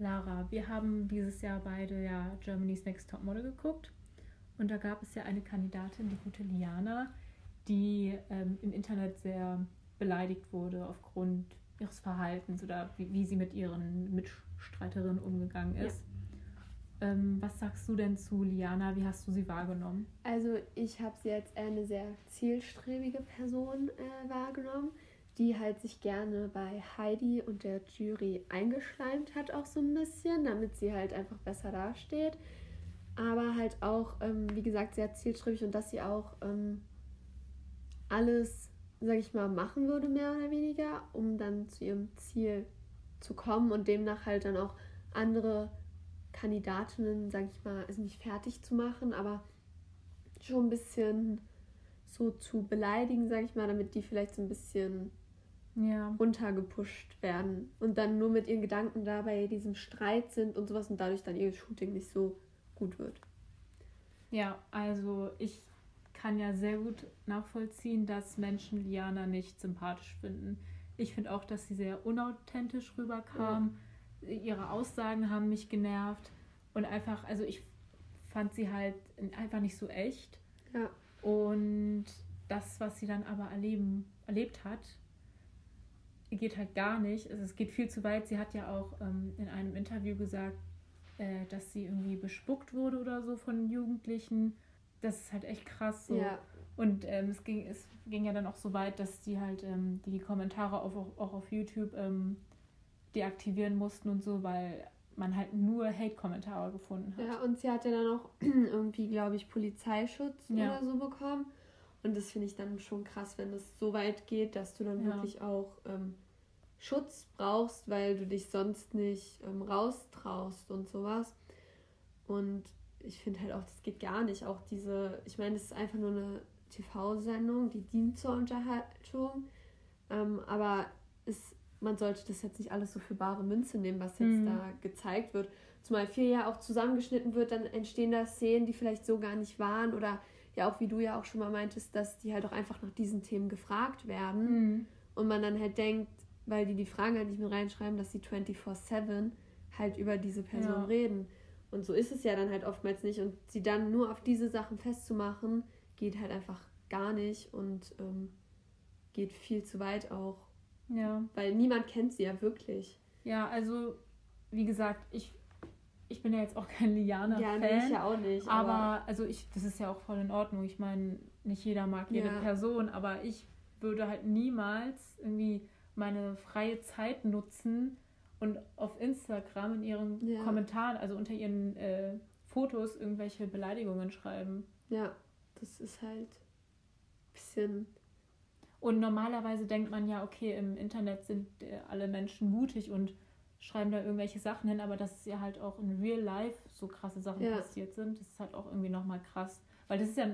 Lara, wir haben dieses Jahr beide ja Germany's Next Top Model geguckt. Und da gab es ja eine Kandidatin, die gute Liana, die ähm, im Internet sehr beleidigt wurde aufgrund ihres Verhaltens oder wie, wie sie mit ihren Mitstreiterinnen umgegangen ist. Ja. Ähm, was sagst du denn zu Liana? Wie hast du sie wahrgenommen? Also ich habe sie als eine sehr zielstrebige Person äh, wahrgenommen, die halt sich gerne bei Heidi und der Jury eingeschleimt hat, auch so ein bisschen, damit sie halt einfach besser dasteht. Aber halt auch, ähm, wie gesagt, sehr zielstrebig und dass sie auch ähm, alles sag ich mal, machen würde, mehr oder weniger, um dann zu ihrem Ziel zu kommen und demnach halt dann auch andere Kandidatinnen, sag ich mal, also nicht fertig zu machen, aber schon ein bisschen so zu beleidigen, sag ich mal, damit die vielleicht so ein bisschen ja. runtergepusht werden und dann nur mit ihren Gedanken da bei diesem Streit sind und sowas und dadurch dann ihr Shooting nicht so gut wird. Ja, also ich kann ja sehr gut nachvollziehen, dass Menschen Liana nicht sympathisch finden. Ich finde auch, dass sie sehr unauthentisch rüberkam. Ja. Ihre Aussagen haben mich genervt. Und einfach, also ich fand sie halt einfach nicht so echt. Ja. Und das, was sie dann aber erleben, erlebt hat, geht halt gar nicht. Also es geht viel zu weit. Sie hat ja auch ähm, in einem Interview gesagt, äh, dass sie irgendwie bespuckt wurde oder so von Jugendlichen das ist halt echt krass so. Ja. Und ähm, es, ging, es ging ja dann auch so weit, dass die halt ähm, die Kommentare auf, auch auf YouTube ähm, deaktivieren mussten und so, weil man halt nur Hate-Kommentare gefunden hat. Ja, und sie hat ja dann auch irgendwie, glaube ich, Polizeischutz ja. oder so bekommen. Und das finde ich dann schon krass, wenn es so weit geht, dass du dann ja. wirklich auch ähm, Schutz brauchst, weil du dich sonst nicht ähm, raustraust und sowas. Und ich finde halt auch, das geht gar nicht. Auch diese, ich meine, das ist einfach nur eine TV-Sendung, die dient zur Unterhaltung. Ähm, aber es, man sollte das jetzt nicht alles so für bare Münze nehmen, was jetzt mhm. da gezeigt wird. Zumal viel ja auch zusammengeschnitten wird, dann entstehen da Szenen, die vielleicht so gar nicht waren. Oder ja auch, wie du ja auch schon mal meintest, dass die halt auch einfach nach diesen Themen gefragt werden. Mhm. Und man dann halt denkt, weil die die Fragen halt nicht mit reinschreiben, dass sie 24-7 halt über diese Person ja. reden. Und so ist es ja dann halt oftmals nicht. Und sie dann nur auf diese Sachen festzumachen, geht halt einfach gar nicht und ähm, geht viel zu weit auch. Ja. Weil niemand kennt sie ja wirklich. Ja, also wie gesagt, ich, ich bin ja jetzt auch kein Liana-Fan. Ja, nee, ich ja auch nicht. Aber, aber, also ich, das ist ja auch voll in Ordnung. Ich meine, nicht jeder mag jede ja. Person, aber ich würde halt niemals irgendwie meine freie Zeit nutzen, und auf Instagram in ihren ja. Kommentaren, also unter ihren äh, Fotos, irgendwelche Beleidigungen schreiben. Ja, das ist halt ein bisschen. Und normalerweise denkt man ja, okay, im Internet sind äh, alle Menschen mutig und schreiben da irgendwelche Sachen hin, aber dass es ja halt auch in Real Life so krasse Sachen ja. passiert sind, das ist halt auch irgendwie nochmal krass. Weil das ist ja,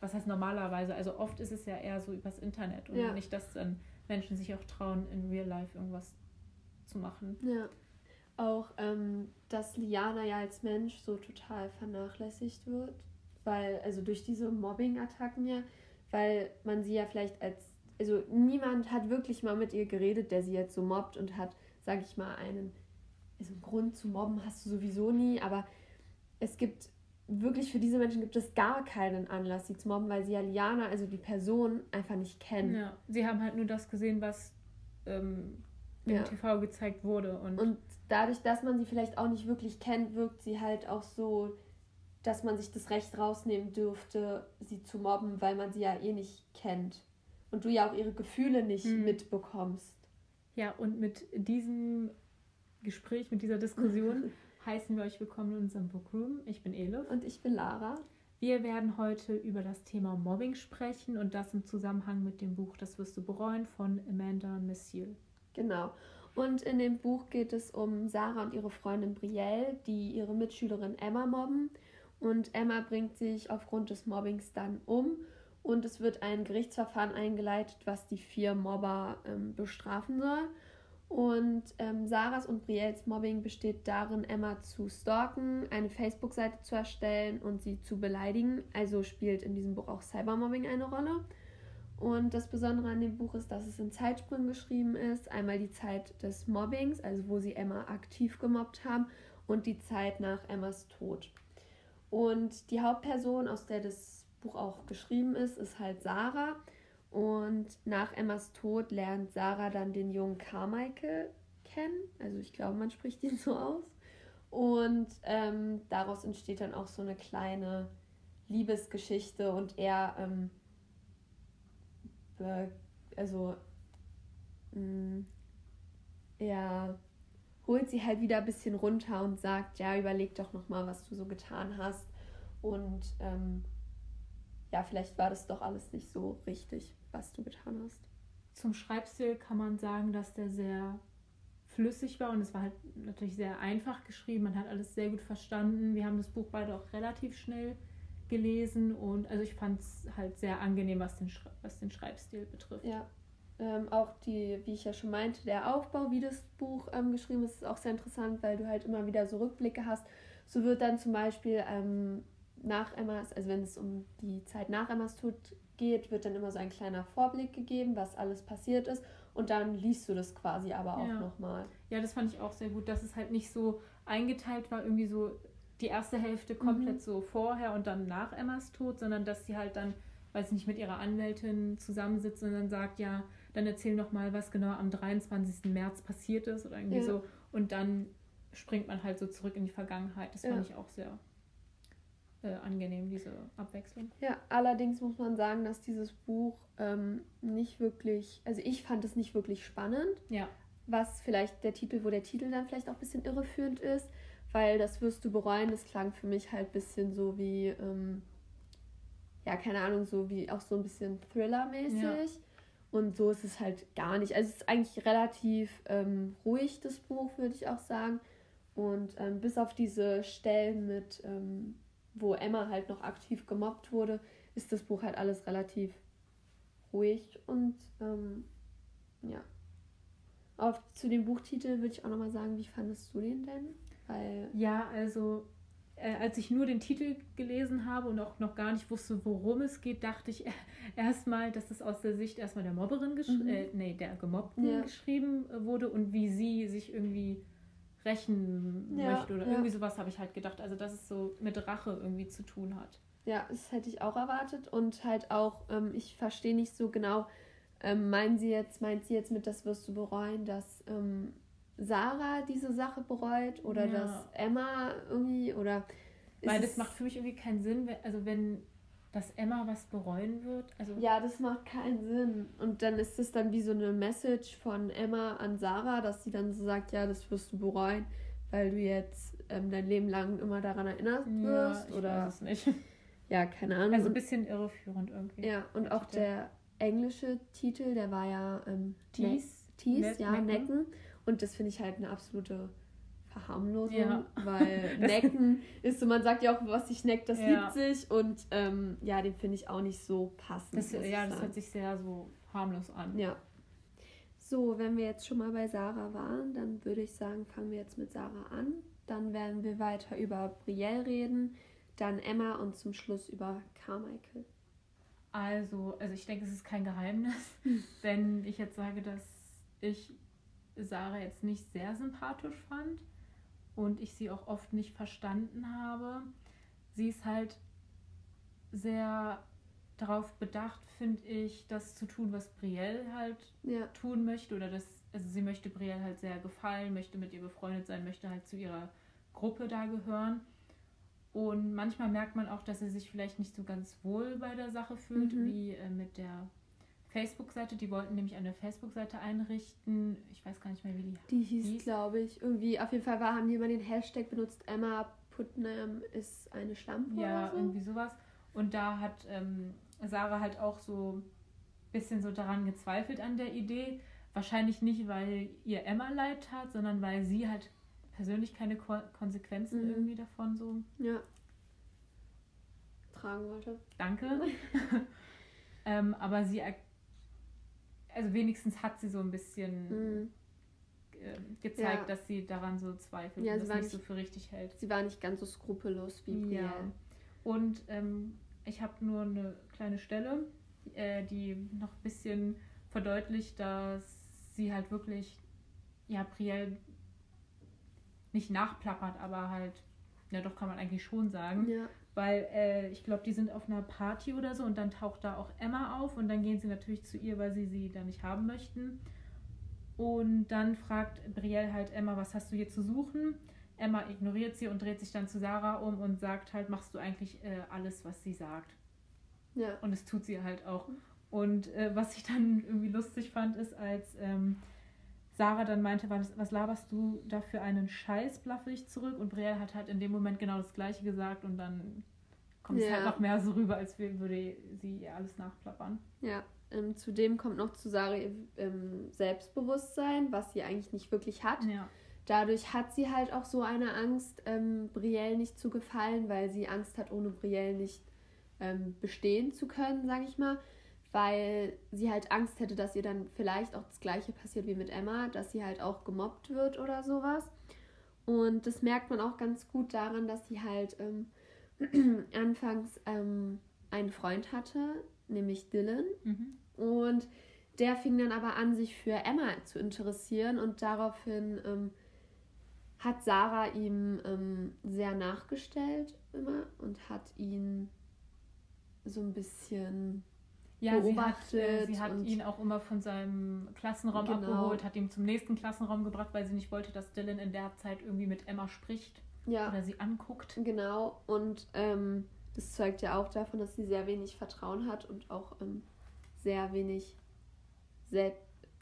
was heißt normalerweise, also oft ist es ja eher so übers Internet und ja. nicht, dass dann Menschen sich auch trauen, in Real Life irgendwas zu machen. Ja. Auch, ähm, dass Liana ja als Mensch so total vernachlässigt wird, weil, also durch diese Mobbing-Attacken ja, weil man sie ja vielleicht als, also niemand hat wirklich mal mit ihr geredet, der sie jetzt so mobbt und hat, sag ich mal, einen, also einen Grund zu mobben hast du sowieso nie, aber es gibt wirklich für diese Menschen gibt es gar keinen Anlass, sie zu mobben, weil sie ja Liana, also die Person, einfach nicht kennen. Ja, sie haben halt nur das gesehen, was ähm, im ja. TV gezeigt wurde. Und, und dadurch, dass man sie vielleicht auch nicht wirklich kennt, wirkt sie halt auch so, dass man sich das Recht rausnehmen dürfte, sie zu mobben, weil man sie ja eh nicht kennt. Und du ja auch ihre Gefühle nicht hm. mitbekommst. Ja, und mit diesem Gespräch, mit dieser Diskussion heißen wir euch willkommen in unserem Bookroom. Ich bin Elif. Und ich bin Lara. Wir werden heute über das Thema Mobbing sprechen und das im Zusammenhang mit dem Buch Das wirst du bereuen von Amanda Messier. Genau. Und in dem Buch geht es um Sarah und ihre Freundin Brielle, die ihre Mitschülerin Emma mobben. Und Emma bringt sich aufgrund des Mobbings dann um. Und es wird ein Gerichtsverfahren eingeleitet, was die vier Mobber ähm, bestrafen soll. Und ähm, Sarahs und Brielles Mobbing besteht darin, Emma zu stalken, eine Facebook-Seite zu erstellen und sie zu beleidigen. Also spielt in diesem Buch auch Cybermobbing eine Rolle. Und das Besondere an dem Buch ist, dass es in Zeitsprüngen geschrieben ist. Einmal die Zeit des Mobbings, also wo sie Emma aktiv gemobbt haben, und die Zeit nach Emmas Tod. Und die Hauptperson, aus der das Buch auch geschrieben ist, ist halt Sarah. Und nach Emmas Tod lernt Sarah dann den jungen Carmichael kennen. Also ich glaube, man spricht ihn so aus. Und ähm, daraus entsteht dann auch so eine kleine Liebesgeschichte und er, ähm, also, mh, mm, er holt sie halt wieder ein bisschen runter und sagt, ja, überleg doch nochmal, was du so getan hast. Und ähm, ja, vielleicht war das doch alles nicht so richtig, was du getan hast. Zum Schreibstil kann man sagen, dass der sehr flüssig war und es war halt natürlich sehr einfach geschrieben. Man hat alles sehr gut verstanden. Wir haben das Buch beide auch relativ schnell gelesen und also ich fand es halt sehr angenehm, was den, was den Schreibstil betrifft. Ja, ähm, auch die, wie ich ja schon meinte, der Aufbau, wie das Buch ähm, geschrieben ist, ist auch sehr interessant, weil du halt immer wieder so Rückblicke hast. So wird dann zum Beispiel ähm, nach Emmas, also wenn es um die Zeit nach Emmas Tod geht, wird dann immer so ein kleiner Vorblick gegeben, was alles passiert ist. Und dann liest du das quasi aber auch ja. nochmal. Ja, das fand ich auch sehr gut, dass es halt nicht so eingeteilt war, irgendwie so die erste Hälfte komplett mhm. so vorher und dann nach Emmas Tod, sondern dass sie halt dann, weiß ich nicht, mit ihrer Anwältin zusammensitzt und dann sagt, ja, dann erzähl noch mal, was genau am 23. März passiert ist oder irgendwie ja. so. Und dann springt man halt so zurück in die Vergangenheit. Das ja. fand ich auch sehr äh, angenehm, diese Abwechslung. Ja, allerdings muss man sagen, dass dieses Buch ähm, nicht wirklich, also ich fand es nicht wirklich spannend. Ja. Was vielleicht der Titel, wo der Titel dann vielleicht auch ein bisschen irreführend ist, weil das wirst du bereuen, das klang für mich halt ein bisschen so wie, ähm, ja, keine Ahnung, so wie auch so ein bisschen Thriller-mäßig. Ja. Und so ist es halt gar nicht. Also es ist eigentlich relativ ähm, ruhig, das Buch, würde ich auch sagen. Und ähm, bis auf diese Stellen mit, ähm, wo Emma halt noch aktiv gemobbt wurde, ist das Buch halt alles relativ ruhig und ähm, ja. Auf, zu dem Buchtitel würde ich auch nochmal sagen, wie fandest du den denn? Weil ja, also äh, als ich nur den Titel gelesen habe und auch noch gar nicht wusste, worum es geht, dachte ich erstmal, dass es aus der Sicht erstmal der Mobberin, mhm. äh, nee, der Gemobbten ja. geschrieben äh, wurde und wie sie sich irgendwie rächen ja, möchte oder ja. irgendwie sowas habe ich halt gedacht. Also, dass es so mit Rache irgendwie zu tun hat. Ja, das hätte ich auch erwartet und halt auch, ähm, ich verstehe nicht so genau, ähm, meinen sie jetzt, meint sie jetzt mit, das wirst du bereuen, dass ähm, Sarah diese Sache bereut oder ja. dass Emma irgendwie oder. Weil das macht für mich irgendwie keinen Sinn, also wenn dass Emma was bereuen wird. Also ja, das macht keinen Sinn. Und dann ist es dann wie so eine Message von Emma an Sarah, dass sie dann so sagt, ja, das wirst du bereuen, weil du jetzt ähm, dein Leben lang immer daran erinnert wirst. Ja, ich oder weiß es nicht. Ja, keine Ahnung. Also ein bisschen irreführend irgendwie. Ja, und auch der englische Titel, der war ja ähm, Tees, Tees, ja, Necken. Necken. Und das finde ich halt eine absolute Verharmlosung, ja. weil Necken ist so, man sagt ja auch, was sich neckt, das ja. liebt sich. Und ähm, ja, den finde ich auch nicht so passend. Das, ja, das hört sich sehr so harmlos an. Ja. So, wenn wir jetzt schon mal bei Sarah waren, dann würde ich sagen, fangen wir jetzt mit Sarah an. Dann werden wir weiter über Brielle reden, dann Emma und zum Schluss über Carmichael. Also, also ich denke, es ist kein Geheimnis, wenn ich jetzt sage, dass ich Sarah jetzt nicht sehr sympathisch fand und ich sie auch oft nicht verstanden habe. Sie ist halt sehr darauf bedacht, finde ich, das zu tun, was Brielle halt ja. tun möchte. Oder das, also sie möchte Brielle halt sehr gefallen, möchte mit ihr befreundet sein, möchte halt zu ihrer Gruppe da gehören. Und manchmal merkt man auch, dass sie sich vielleicht nicht so ganz wohl bei der Sache fühlt, mhm. wie äh, mit der Facebook-Seite. Die wollten nämlich eine Facebook-Seite einrichten. Ich weiß gar nicht mehr, wie die Die hieß, hieß. glaube ich. Irgendwie, auf jeden Fall war, haben die immer den Hashtag benutzt, Emma Putnam ist eine Schlampe. Ja, so. irgendwie sowas. Und da hat ähm, Sarah halt auch so ein bisschen so daran gezweifelt an der Idee. Wahrscheinlich nicht, weil ihr Emma leid tat, sondern weil sie halt persönlich keine Ko Konsequenzen mhm. irgendwie davon so ja. tragen wollte. Danke. ähm, aber sie also wenigstens hat sie so ein bisschen mhm. äh, gezeigt, ja. dass sie daran so zweifelt ja, und das nicht, nicht, so für richtig hält. Sie war nicht ganz so skrupellos wie Brielle. Ja. Und ähm, ich habe nur eine kleine Stelle, äh, die noch ein bisschen verdeutlicht, dass sie halt wirklich, ja, Brielle nicht nachplappert, aber halt, ja doch kann man eigentlich schon sagen. Ja. Weil äh, ich glaube, die sind auf einer Party oder so und dann taucht da auch Emma auf und dann gehen sie natürlich zu ihr, weil sie sie da nicht haben möchten. Und dann fragt Brielle halt Emma, was hast du hier zu suchen? Emma ignoriert sie und dreht sich dann zu Sarah um und sagt halt, machst du eigentlich äh, alles, was sie sagt. Ja. Und es tut sie halt auch. Und äh, was ich dann irgendwie lustig fand, ist, als ähm, Sarah dann meinte, was, was laberst du da für einen Scheiß, blaffe ich zurück. Und Brielle hat halt in dem Moment genau das Gleiche gesagt und dann kommt ja. es halt noch mehr so rüber, als würde sie ihr alles nachplappern. Ja, ähm, zudem kommt noch zu Sarah ihr ähm, Selbstbewusstsein, was sie eigentlich nicht wirklich hat. Ja. Dadurch hat sie halt auch so eine Angst, ähm, Brielle nicht zu gefallen, weil sie Angst hat, ohne Brielle nicht ähm, bestehen zu können, sag ich mal weil sie halt Angst hätte, dass ihr dann vielleicht auch das gleiche passiert wie mit Emma, dass sie halt auch gemobbt wird oder sowas. Und das merkt man auch ganz gut daran, dass sie halt ähm, anfangs ähm, einen Freund hatte, nämlich Dylan. Mhm. Und der fing dann aber an, sich für Emma zu interessieren und daraufhin ähm, hat Sarah ihm ähm, sehr nachgestellt immer und hat ihn so ein bisschen ja, beobachtet. Sie hat, äh, sie hat ihn auch immer von seinem Klassenraum genau. abgeholt, hat ihn zum nächsten Klassenraum gebracht, weil sie nicht wollte, dass Dylan in der Zeit irgendwie mit Emma spricht ja. oder sie anguckt. Genau, und ähm, das zeugt ja auch davon, dass sie sehr wenig Vertrauen hat und auch ähm, sehr wenig Sel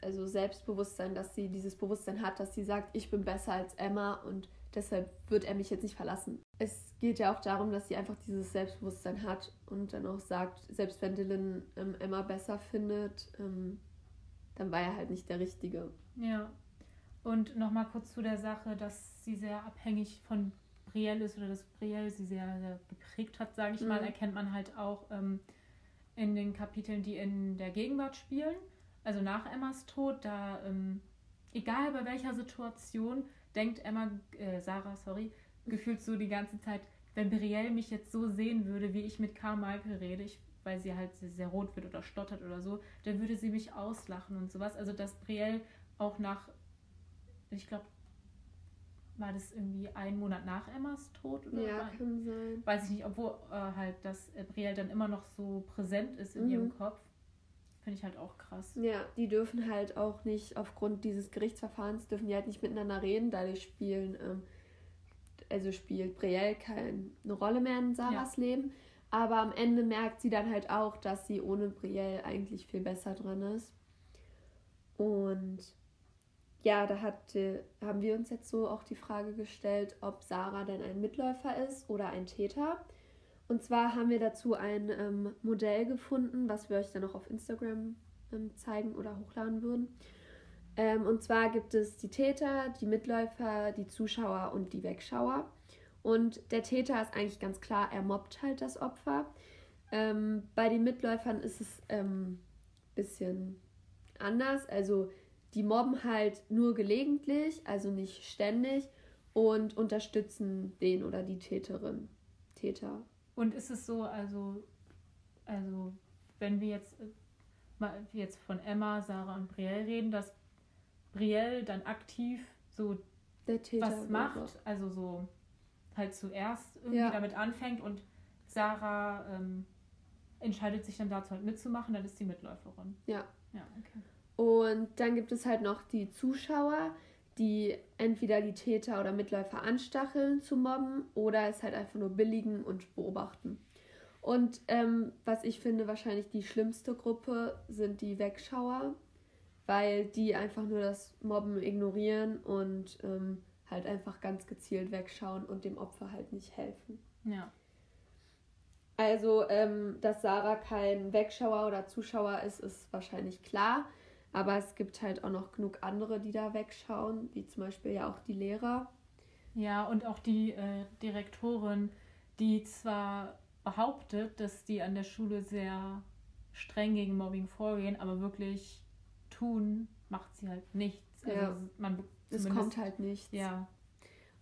also Selbstbewusstsein, dass sie dieses Bewusstsein hat, dass sie sagt, ich bin besser als Emma und deshalb wird er mich jetzt nicht verlassen. Es geht ja auch darum, dass sie einfach dieses Selbstbewusstsein hat und dann auch sagt, selbst wenn Dylan ähm, Emma besser findet, ähm, dann war er halt nicht der Richtige. Ja. Und nochmal kurz zu der Sache, dass sie sehr abhängig von Brielle ist oder dass Brielle sie sehr, sehr geprägt hat, sage ich mhm. mal, erkennt man halt auch ähm, in den Kapiteln, die in der Gegenwart spielen. Also nach Emmas Tod, da, ähm, egal bei welcher Situation, denkt Emma, äh, Sarah, sorry, gefühlt so die ganze Zeit, wenn Brielle mich jetzt so sehen würde, wie ich mit Carmichael rede, ich, weil sie halt sehr, sehr rot wird oder stottert oder so, dann würde sie mich auslachen und sowas. Also dass Brielle auch nach, ich glaube, war das irgendwie ein Monat nach Emmas Tod oder Ja, war, kann sein. Weiß ich nicht, obwohl äh, halt, dass äh, Brielle dann immer noch so präsent ist in mhm. ihrem Kopf. Finde ich halt auch krass. Ja, die dürfen halt auch nicht, aufgrund dieses Gerichtsverfahrens, dürfen die halt nicht miteinander reden, dadurch spielen, ähm, also spielt Brielle keine Rolle mehr in Sarahs ja. Leben. Aber am Ende merkt sie dann halt auch, dass sie ohne Brielle eigentlich viel besser dran ist. Und ja, da hat, haben wir uns jetzt so auch die Frage gestellt, ob Sarah denn ein Mitläufer ist oder ein Täter. Und zwar haben wir dazu ein ähm, Modell gefunden, was wir euch dann auch auf Instagram ähm, zeigen oder hochladen würden. Ähm, und zwar gibt es die Täter, die Mitläufer, die Zuschauer und die Wegschauer. Und der Täter ist eigentlich ganz klar, er mobbt halt das Opfer. Ähm, bei den Mitläufern ist es ein ähm, bisschen anders. Also die mobben halt nur gelegentlich, also nicht ständig und unterstützen den oder die Täterin. Täter. Und ist es so, also, also wenn wir jetzt äh, mal jetzt von Emma, Sarah und Brielle reden, dass Brielle dann aktiv so was macht, also so halt zuerst irgendwie ja. damit anfängt und Sarah ähm, entscheidet sich dann dazu halt mitzumachen, dann ist sie Mitläuferin. Ja. Ja, okay. Und dann gibt es halt noch die Zuschauer, die entweder die Täter oder Mitläufer anstacheln zu mobben oder es halt einfach nur billigen und beobachten. Und ähm, was ich finde, wahrscheinlich die schlimmste Gruppe sind die Wegschauer, weil die einfach nur das Mobben ignorieren und ähm, halt einfach ganz gezielt wegschauen und dem Opfer halt nicht helfen. Ja. Also, ähm, dass Sarah kein Wegschauer oder Zuschauer ist, ist wahrscheinlich klar. Aber es gibt halt auch noch genug andere, die da wegschauen, wie zum Beispiel ja auch die Lehrer. Ja, und auch die äh, Direktorin, die zwar behauptet, dass die an der Schule sehr streng gegen Mobbing vorgehen, aber wirklich tun, macht sie halt nichts. Also ja, man es kommt halt nichts. Ja.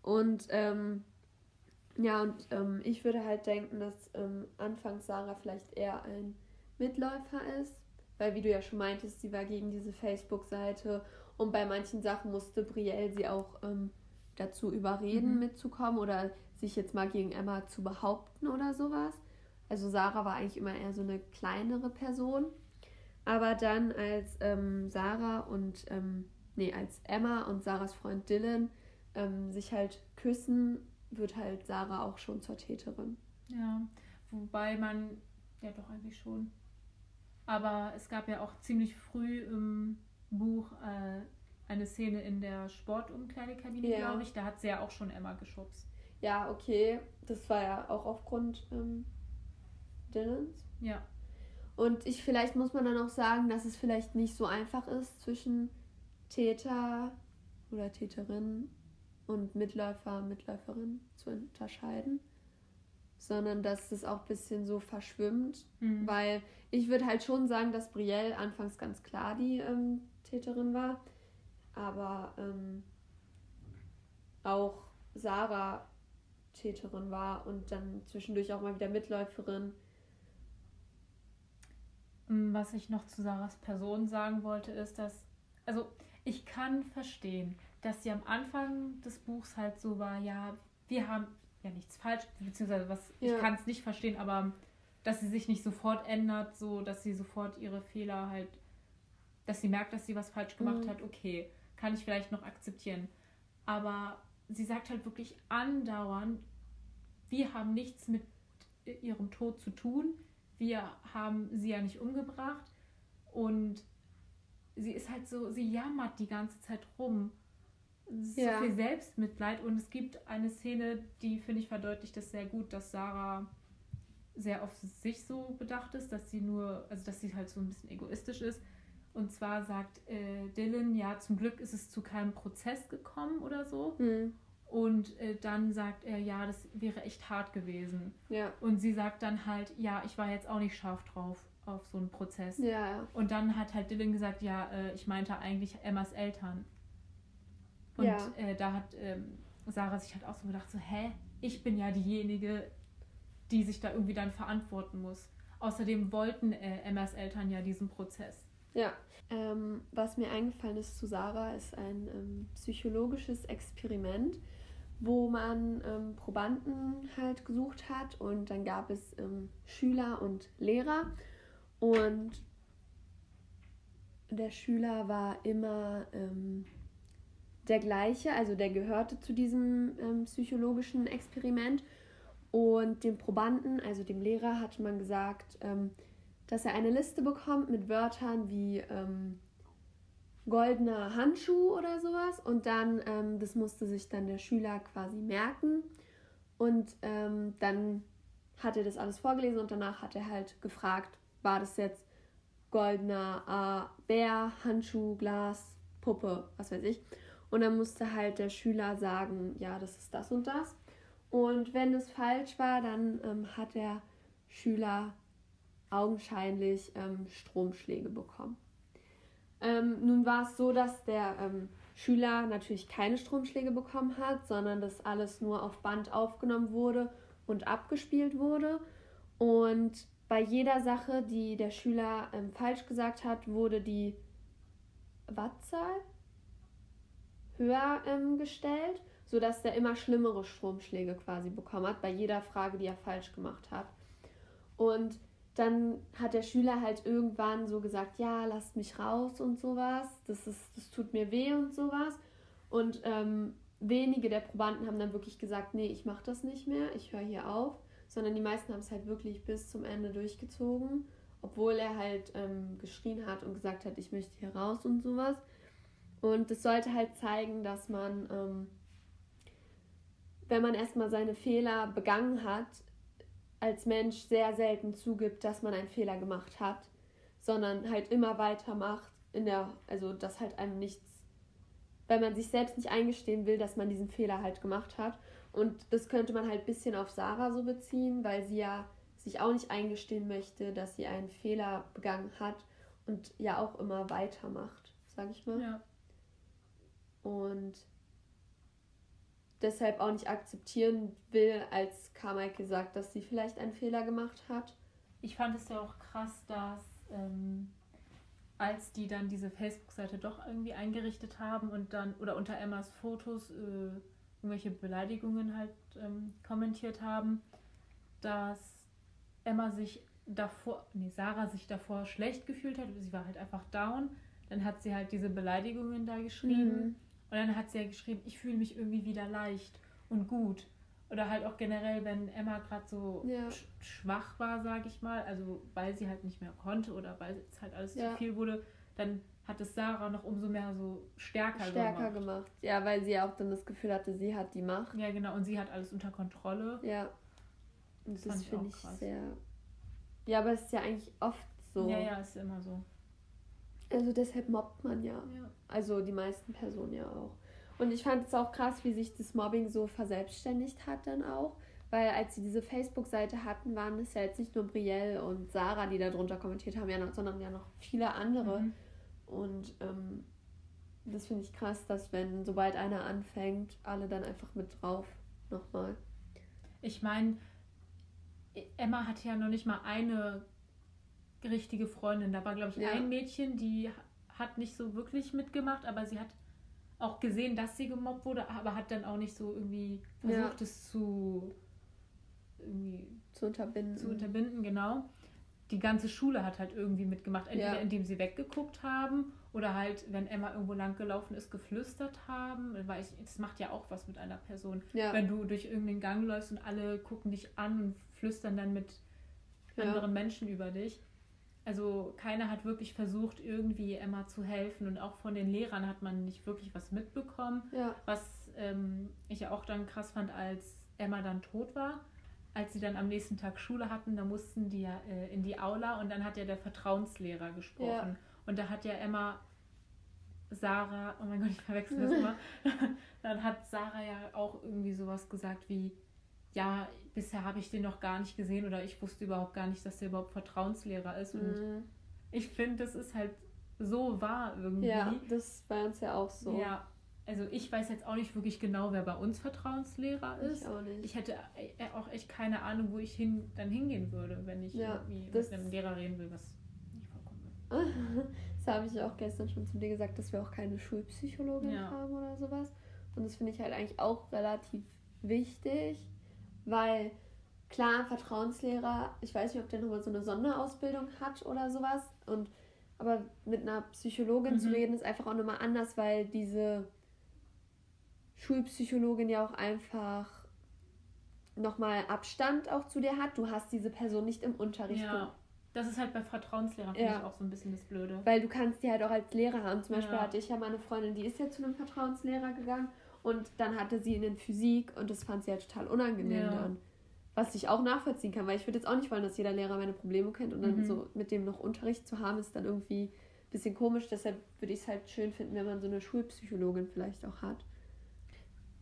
Und ähm, ja, und ähm, ich würde halt denken, dass ähm, anfangs Sarah vielleicht eher ein Mitläufer ist. Weil, wie du ja schon meintest, sie war gegen diese Facebook-Seite und bei manchen Sachen musste Brielle sie auch ähm, dazu überreden, mhm. mitzukommen oder sich jetzt mal gegen Emma zu behaupten oder sowas. Also Sarah war eigentlich immer eher so eine kleinere Person. Aber dann als ähm, Sarah und, ähm, nee, als Emma und Sarahs Freund Dylan ähm, sich halt küssen, wird halt Sarah auch schon zur Täterin. Ja, wobei man, ja doch eigentlich schon. Aber es gab ja auch ziemlich früh im Buch äh, eine Szene in der Sportumkleidekabine, ja. glaube ich. Da hat sie ja auch schon Emma geschubst. Ja, okay. Das war ja auch aufgrund ähm, Dylans. Ja. Und ich vielleicht muss man dann auch sagen, dass es vielleicht nicht so einfach ist zwischen Täter oder Täterin und Mitläufer, Mitläuferin zu unterscheiden, sondern dass es auch ein bisschen so verschwimmt, mhm. weil ich würde halt schon sagen, dass Brielle anfangs ganz klar die ähm, Täterin war, aber ähm, auch Sarah Täterin war und dann zwischendurch auch mal wieder Mitläuferin. Mm, was ich noch zu Sarahs Person sagen wollte, ist, dass, also ich kann verstehen, dass sie am Anfang des Buchs halt so war, ja, wir haben ja nichts falsch, beziehungsweise was, ja. ich kann es nicht verstehen, aber dass sie sich nicht sofort ändert, so dass sie sofort ihre Fehler halt, dass sie merkt, dass sie was falsch gemacht mhm. hat, okay, kann ich vielleicht noch akzeptieren. Aber sie sagt halt wirklich andauernd, wir haben nichts mit ihrem Tod zu tun, wir haben sie ja nicht umgebracht und sie ist halt so, sie jammert die ganze Zeit rum. Ja. So viel Selbstmitleid und es gibt eine Szene, die finde ich verdeutlicht das sehr gut, dass Sarah sehr auf sich so bedacht ist, dass sie nur, also dass sie halt so ein bisschen egoistisch ist. Und zwar sagt äh, Dylan, ja, zum Glück ist es zu keinem Prozess gekommen oder so. Mhm. Und äh, dann sagt er, ja, das wäre echt hart gewesen. Ja. Und sie sagt dann halt, ja, ich war jetzt auch nicht scharf drauf auf so einen Prozess. Ja. Und dann hat halt Dylan gesagt, ja, äh, ich meinte eigentlich Emmas Eltern. Und ja. äh, da hat ähm, Sarah sich halt auch so gedacht, so, hä, ich bin ja diejenige, die sich da irgendwie dann verantworten muss. Außerdem wollten äh, Emmas Eltern ja diesen Prozess. Ja, ähm, was mir eingefallen ist zu Sarah, ist ein ähm, psychologisches Experiment, wo man ähm, Probanden halt gesucht hat und dann gab es ähm, Schüler und Lehrer und der Schüler war immer ähm, der gleiche, also der gehörte zu diesem ähm, psychologischen Experiment und dem Probanden, also dem Lehrer, hat man gesagt, ähm, dass er eine Liste bekommt mit Wörtern wie ähm, goldener Handschuh oder sowas. Und dann, ähm, das musste sich dann der Schüler quasi merken. Und ähm, dann hat er das alles vorgelesen und danach hat er halt gefragt, war das jetzt goldener äh, Bär, Handschuh, Glas, Puppe, was weiß ich. Und dann musste halt der Schüler sagen, ja, das ist das und das. Und wenn es falsch war, dann ähm, hat der Schüler augenscheinlich ähm, Stromschläge bekommen. Ähm, nun war es so, dass der ähm, Schüler natürlich keine Stromschläge bekommen hat, sondern dass alles nur auf Band aufgenommen wurde und abgespielt wurde. Und bei jeder Sache, die der Schüler ähm, falsch gesagt hat, wurde die Wattzahl höher ähm, gestellt sodass der immer schlimmere Stromschläge quasi bekommen hat, bei jeder Frage, die er falsch gemacht hat. Und dann hat der Schüler halt irgendwann so gesagt, ja, lasst mich raus und sowas, das, ist, das tut mir weh und sowas. Und ähm, wenige der Probanden haben dann wirklich gesagt, nee, ich mache das nicht mehr, ich höre hier auf, sondern die meisten haben es halt wirklich bis zum Ende durchgezogen, obwohl er halt ähm, geschrien hat und gesagt hat, ich möchte hier raus und sowas. Und das sollte halt zeigen, dass man ähm, wenn man erstmal seine Fehler begangen hat, als Mensch sehr selten zugibt, dass man einen Fehler gemacht hat, sondern halt immer weitermacht in der, also dass halt einem nichts, weil man sich selbst nicht eingestehen will, dass man diesen Fehler halt gemacht hat. Und das könnte man halt ein bisschen auf Sarah so beziehen, weil sie ja sich auch nicht eingestehen möchte, dass sie einen Fehler begangen hat und ja auch immer weitermacht, sag ich mal. Ja. Und deshalb auch nicht akzeptieren will, als Carmichael sagt, dass sie vielleicht einen Fehler gemacht hat. ich fand es ja auch krass, dass ähm, als die dann diese Facebook-Seite doch irgendwie eingerichtet haben und dann oder unter Emmas Fotos äh, irgendwelche Beleidigungen halt ähm, kommentiert haben, dass Emma sich davor, nee, Sarah sich davor schlecht gefühlt hat. Sie war halt einfach down. Dann hat sie halt diese Beleidigungen da geschrieben. Mhm. Und dann hat sie ja geschrieben, ich fühle mich irgendwie wieder leicht und gut. Oder halt auch generell, wenn Emma gerade so ja. sch schwach war, sage ich mal, also weil sie halt nicht mehr konnte oder weil es halt alles ja. zu viel wurde, dann hat es Sarah noch umso mehr so stärker, stärker gemacht. gemacht. Ja, weil sie auch dann das Gefühl hatte, sie hat die Macht. Ja, genau, und sie hat alles unter Kontrolle. Ja. Und das, das finde ich, ich sehr. Ja, aber es ist ja eigentlich oft so. Ja, ja, ist immer so. Also deshalb mobbt man ja. ja. Also die meisten Personen ja auch. Und ich fand es auch krass, wie sich das Mobbing so verselbstständigt hat dann auch. Weil als sie diese Facebook-Seite hatten, waren es ja jetzt nicht nur Brielle und Sarah, die da drunter kommentiert haben, ja noch, sondern ja noch viele andere. Mhm. Und ähm, das finde ich krass, dass wenn, sobald einer anfängt, alle dann einfach mit drauf nochmal. Ich meine, Emma hatte ja noch nicht mal eine richtige Freundin. Da war, glaube ich, ja. ein Mädchen, die hat nicht so wirklich mitgemacht, aber sie hat auch gesehen, dass sie gemobbt wurde, aber hat dann auch nicht so irgendwie versucht, ja. es zu irgendwie zu unterbinden. Zu unterbinden, genau. Die ganze Schule hat halt irgendwie mitgemacht, entweder ja. indem sie weggeguckt haben oder halt, wenn Emma irgendwo lang gelaufen ist, geflüstert haben. Weil ich, das macht ja auch was mit einer Person. Ja. Wenn du durch irgendeinen Gang läufst und alle gucken dich an und flüstern dann mit anderen Menschen über dich. Also keiner hat wirklich versucht, irgendwie Emma zu helfen und auch von den Lehrern hat man nicht wirklich was mitbekommen. Ja. Was ähm, ich ja auch dann krass fand, als Emma dann tot war. Als sie dann am nächsten Tag Schule hatten, da mussten die ja äh, in die Aula und dann hat ja der Vertrauenslehrer gesprochen. Ja. Und da hat ja Emma Sarah, oh mein Gott, ich verwechsel das immer, dann hat Sarah ja auch irgendwie sowas gesagt wie, ja, bisher habe ich den noch gar nicht gesehen oder ich wusste überhaupt gar nicht, dass der überhaupt Vertrauenslehrer ist. Und mhm. ich finde, das ist halt so wahr irgendwie. Ja, das bei uns ja auch so. Ja, also ich weiß jetzt auch nicht wirklich genau, wer bei uns Vertrauenslehrer ist. Ich auch nicht. Ich hätte äh, auch echt keine Ahnung, wo ich hin, dann hingehen würde, wenn ich ja, irgendwie mit einem Lehrer reden will, was nicht vorkommt. das habe ich auch gestern schon zu dir gesagt, dass wir auch keine Schulpsychologin ja. haben oder sowas. Und das finde ich halt eigentlich auch relativ wichtig weil klar, ein Vertrauenslehrer, ich weiß nicht, ob der nochmal so eine Sonderausbildung hat oder sowas. Und aber mit einer Psychologin mhm. zu reden ist einfach auch nochmal anders, weil diese Schulpsychologin ja auch einfach nochmal Abstand auch zu dir hat. Du hast diese Person nicht im Unterricht. Ja. Das ist halt bei Vertrauenslehrern ja. ich auch so ein bisschen das Blöde. Weil du kannst die halt auch als Lehrer haben. Zum Beispiel ja. hatte ich ja meine Freundin, die ist ja zu einem Vertrauenslehrer gegangen und dann hatte sie in den Physik und das fand sie halt total unangenehm ja. dann. Was ich auch nachvollziehen kann, weil ich würde jetzt auch nicht wollen, dass jeder Lehrer meine Probleme kennt und dann mhm. so mit dem noch Unterricht zu haben, ist dann irgendwie ein bisschen komisch. Deshalb würde ich es halt schön finden, wenn man so eine Schulpsychologin vielleicht auch hat.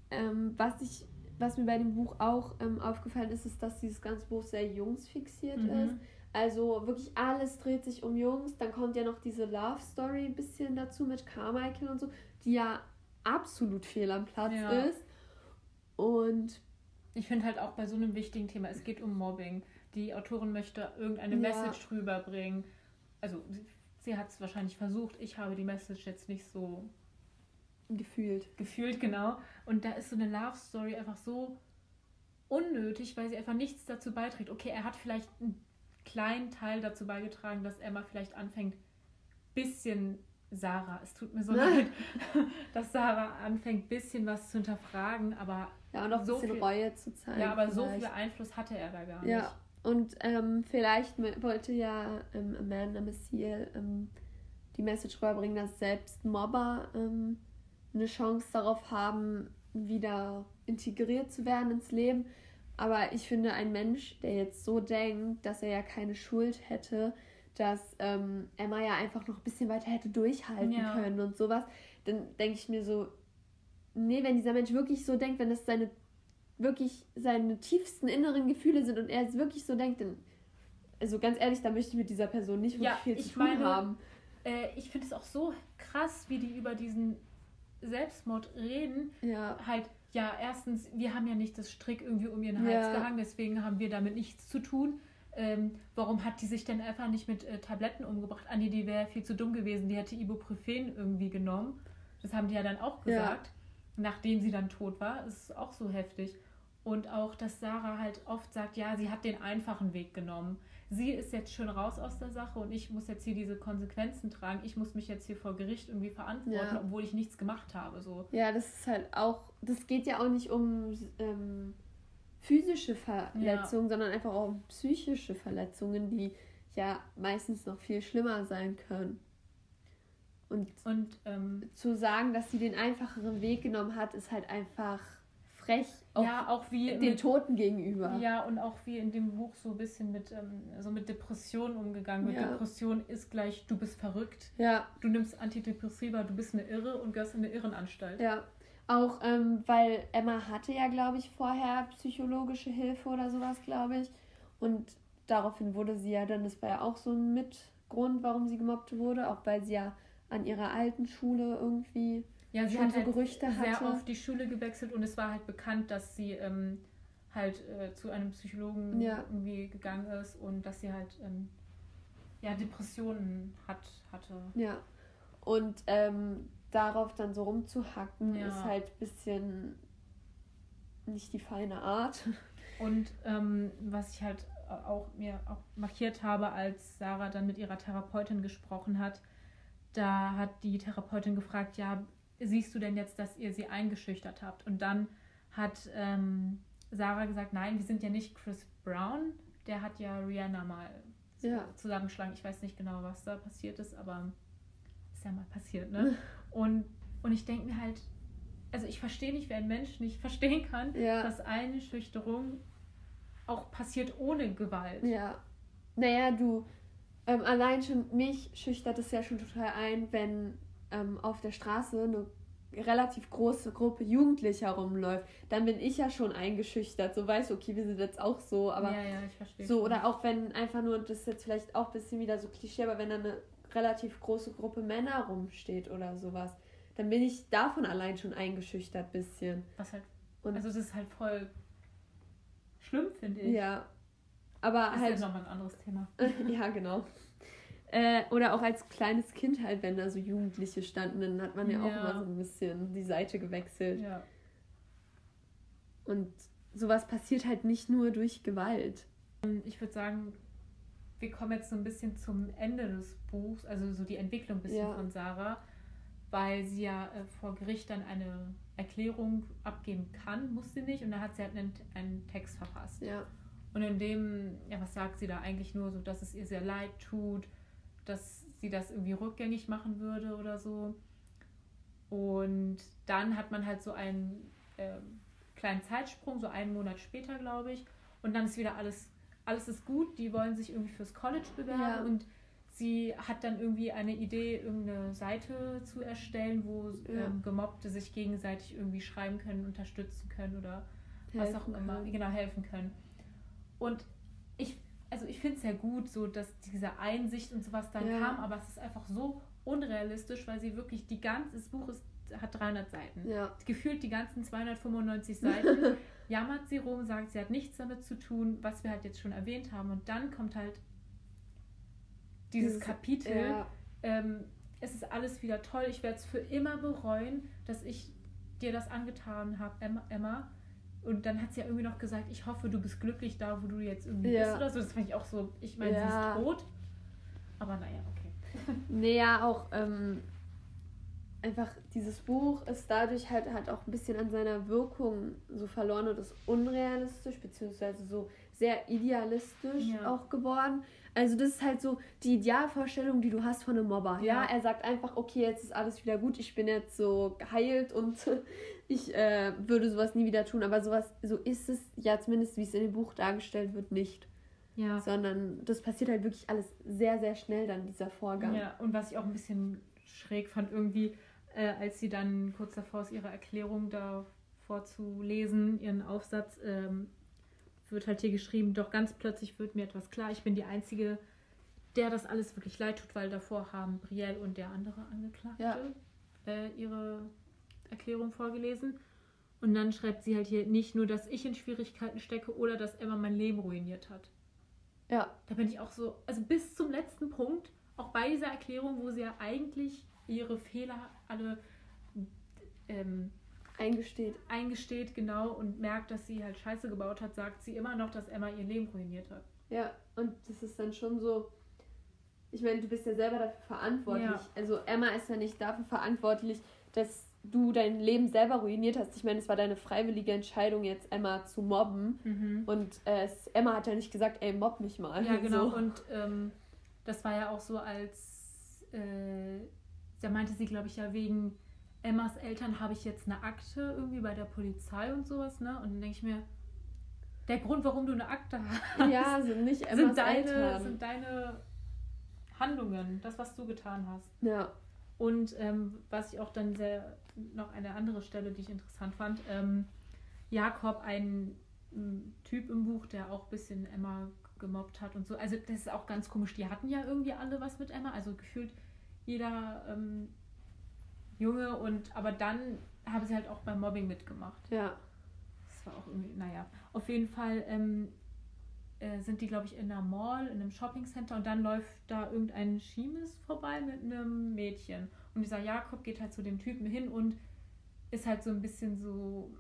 Ähm, was ich was mir bei dem Buch auch ähm, aufgefallen ist, ist, dass dieses ganze Buch sehr jungsfixiert mhm. ist. Also wirklich alles dreht sich um Jungs. Dann kommt ja noch diese Love Story ein bisschen dazu mit Carmichael und so, die ja absolut fehl am Platz ja. ist. Und ich finde halt auch bei so einem wichtigen Thema, es geht um Mobbing. Die Autorin möchte irgendeine ja. Message rüberbringen. Also sie, sie hat es wahrscheinlich versucht. Ich habe die Message jetzt nicht so gefühlt. Gefühlt, genau. Und da ist so eine Love Story einfach so unnötig, weil sie einfach nichts dazu beiträgt. Okay, er hat vielleicht einen kleinen Teil dazu beigetragen, dass Emma vielleicht anfängt, bisschen Sarah, es tut mir so leid, dass Sarah anfängt, ein bisschen was zu hinterfragen, aber. Ja, und auch so ein bisschen viel, Reue zu zeigen. Ja, aber vielleicht. so viel Einfluss hatte er da gar nicht. Ja, und ähm, vielleicht wollte ja ähm, Amanda Messiel ähm, die Message rüberbringen, dass selbst Mobber ähm, eine Chance darauf haben, wieder integriert zu werden ins Leben. Aber ich finde, ein Mensch, der jetzt so denkt, dass er ja keine Schuld hätte, dass ähm, Emma ja einfach noch ein bisschen weiter hätte durchhalten ja. können und sowas, dann denke ich mir so, nee, wenn dieser Mensch wirklich so denkt, wenn das seine wirklich seine tiefsten inneren Gefühle sind und er es wirklich so denkt, dann, also ganz ehrlich, da möchte ich mit dieser Person nicht wirklich ja, viel zu tun meine, haben. Äh, ich finde es auch so krass, wie die über diesen Selbstmord reden. Ja. Halt, ja, erstens, wir haben ja nicht das Strick irgendwie um ihren Hals ja. gehangen, deswegen haben wir damit nichts zu tun ähm, warum hat die sich denn einfach nicht mit äh, Tabletten umgebracht? Andi, die wäre viel zu dumm gewesen, die hätte Ibuprofen irgendwie genommen. Das haben die ja dann auch gesagt, ja. nachdem sie dann tot war. Das ist auch so heftig. Und auch, dass Sarah halt oft sagt, ja, sie hat den einfachen Weg genommen. Sie ist jetzt schön raus aus der Sache und ich muss jetzt hier diese Konsequenzen tragen. Ich muss mich jetzt hier vor Gericht irgendwie verantworten, ja. obwohl ich nichts gemacht habe. So. Ja, das ist halt auch, das geht ja auch nicht um ähm, physische Verletzungen, ja. sondern einfach auch psychische Verletzungen, die ja meistens noch viel schlimmer sein können. Und, und ähm, zu sagen, dass sie den einfacheren Weg genommen hat, ist halt einfach frech. Auch ja, auch wie den mit, Toten gegenüber. Ja, und auch wie in dem Buch so ein bisschen mit, ähm, so mit Depressionen umgegangen wird. Ja. Depression ist gleich, du bist verrückt. Ja. Du nimmst Antidepressiva, du bist eine Irre und gehörst in eine Irrenanstalt. Ja. Auch ähm, weil Emma hatte ja, glaube ich, vorher psychologische Hilfe oder sowas, glaube ich. Und daraufhin wurde sie ja dann, das war ja auch so ein Mitgrund, warum sie gemobbt wurde, auch weil sie ja an ihrer alten Schule irgendwie ja, sie hat so halt Gerüchte sehr hatte. oft die Schule gewechselt und es war halt bekannt, dass sie ähm, halt äh, zu einem Psychologen ja. irgendwie gegangen ist und dass sie halt ähm, ja Depressionen hat, hatte. Ja. Und ähm, darauf dann so rumzuhacken, ja. ist halt ein bisschen nicht die feine Art. Und ähm, was ich halt auch mir auch markiert habe, als Sarah dann mit ihrer Therapeutin gesprochen hat, da hat die Therapeutin gefragt, ja, siehst du denn jetzt, dass ihr sie eingeschüchtert habt? Und dann hat ähm, Sarah gesagt, nein, wir sind ja nicht Chris Brown, der hat ja Rihanna mal ja. zusammengeschlagen. Ich weiß nicht genau, was da passiert ist, aber ist ja mal passiert, ne? Und, und ich denke mir halt, also ich verstehe nicht, wer ein Mensch nicht verstehen kann, ja. dass eine Schüchterung auch passiert ohne Gewalt. Ja. Naja, du, ähm, allein schon mich schüchtert es ja schon total ein, wenn ähm, auf der Straße eine relativ große Gruppe Jugendlicher rumläuft, dann bin ich ja schon eingeschüchtert. So weiß, okay, wir sind jetzt auch so, aber ja, ja, ich verstehe. So, oder auch wenn einfach nur, das ist jetzt vielleicht auch ein bisschen wieder so Klischee, aber wenn da eine relativ große Gruppe Männer rumsteht oder sowas, dann bin ich davon allein schon eingeschüchtert bisschen. Was halt. Und also es ist halt voll schlimm, finde ich. Ja. Aber ist halt. ist ja nochmal ein anderes Thema. ja, genau. Äh, oder auch als kleines Kind halt, wenn da so Jugendliche standen, dann hat man ja, ja. auch immer so ein bisschen die Seite gewechselt. Ja. Und sowas passiert halt nicht nur durch Gewalt. Ich würde sagen, wir kommen jetzt so ein bisschen zum Ende des Buchs, also so die Entwicklung ein bisschen ja. von Sarah, weil sie ja äh, vor Gericht dann eine Erklärung abgeben kann, muss sie nicht, und da hat sie halt einen, einen Text verfasst. Ja. Und in dem, ja, was sagt sie da eigentlich nur so, dass es ihr sehr leid tut, dass sie das irgendwie rückgängig machen würde oder so. Und dann hat man halt so einen äh, kleinen Zeitsprung, so einen Monat später, glaube ich. Und dann ist wieder alles alles ist gut, die wollen sich irgendwie fürs College bewerben ja. und sie hat dann irgendwie eine Idee, irgendeine Seite zu erstellen, wo ja. ähm, Gemobbte sich gegenseitig irgendwie schreiben können, unterstützen können oder helfen was auch immer, können. genau, helfen können. Und ich, also ich finde es sehr gut, so dass diese Einsicht und sowas dann ja. kam, aber es ist einfach so unrealistisch, weil sie wirklich die ganze, das Buch ist, hat 300 Seiten. Ja. Gefühlt die ganzen 295 Seiten jammert sie rum, sagt, sie hat nichts damit zu tun, was wir halt jetzt schon erwähnt haben. Und dann kommt halt dieses, dieses Kapitel. Ja. Ähm, es ist alles wieder toll. Ich werde es für immer bereuen, dass ich dir das angetan habe, Emma, Emma. Und dann hat sie ja irgendwie noch gesagt, ich hoffe, du bist glücklich da, wo du jetzt irgendwie ja. bist oder so. Das fand ich auch so, ich meine, ja. sie ist tot. Aber naja, okay. Naja, auch ähm, einfach dieses Buch ist dadurch halt, halt auch ein bisschen an seiner Wirkung so verloren und ist unrealistisch, beziehungsweise so sehr idealistisch ja. auch geworden. Also das ist halt so die Idealvorstellung, die du hast von einem Mobber. Ja, ja er sagt einfach, okay, jetzt ist alles wieder gut, ich bin jetzt so geheilt und ich äh, würde sowas nie wieder tun. Aber sowas, so ist es ja zumindest, wie es in dem Buch dargestellt wird, nicht. Ja. Sondern das passiert halt wirklich alles sehr, sehr schnell dann, dieser Vorgang. Ja, und was ich auch ein bisschen schräg fand, irgendwie, äh, als sie dann kurz davor ist, ihre Erklärung davor zu lesen, ihren Aufsatz, ähm, wird halt hier geschrieben, doch ganz plötzlich wird mir etwas klar, ich bin die Einzige, der das alles wirklich leid tut, weil davor haben Brielle und der andere Angeklagte ja. äh, ihre Erklärung vorgelesen. Und dann schreibt sie halt hier nicht nur, dass ich in Schwierigkeiten stecke oder dass Emma mein Leben ruiniert hat. Ja. Da bin ich auch so, also bis zum letzten Punkt, auch bei dieser Erklärung, wo sie ja eigentlich ihre Fehler alle ähm, eingesteht. Eingesteht, genau, und merkt, dass sie halt Scheiße gebaut hat, sagt sie immer noch, dass Emma ihr Leben ruiniert hat. Ja, und das ist dann schon so. Ich meine, du bist ja selber dafür verantwortlich. Ja. Also Emma ist ja nicht dafür verantwortlich, dass du dein Leben selber ruiniert hast. Ich meine, es war deine freiwillige Entscheidung, jetzt Emma zu mobben. Mhm. Und äh, Emma hat ja nicht gesagt, ey, mobb mich mal. Ja, genau. So. Und ähm, das war ja auch so, als äh, da meinte sie, glaube ich, ja, wegen Emmas Eltern habe ich jetzt eine Akte irgendwie bei der Polizei und sowas, ne? Und dann denke ich mir, der Grund, warum du eine Akte hast, ja, sind nicht Emmas sind deine, Eltern. sind deine Handlungen, das, was du getan hast. Ja. Und ähm, was ich auch dann sehr, noch eine andere Stelle, die ich interessant fand, ähm, Jakob, ein, ein Typ im Buch, der auch ein bisschen Emma gemobbt hat und so. Also das ist auch ganz komisch. Die hatten ja irgendwie alle was mit Emma, also gefühlt jeder ähm, Junge und aber dann haben sie halt auch beim Mobbing mitgemacht. Ja. Das war auch irgendwie, naja. Auf jeden Fall ähm, äh, sind die, glaube ich, in einer Mall, in einem Shoppingcenter und dann läuft da irgendein Schiemes vorbei mit einem Mädchen. Und dieser Jakob geht halt zu dem Typen hin und ist halt so ein bisschen so.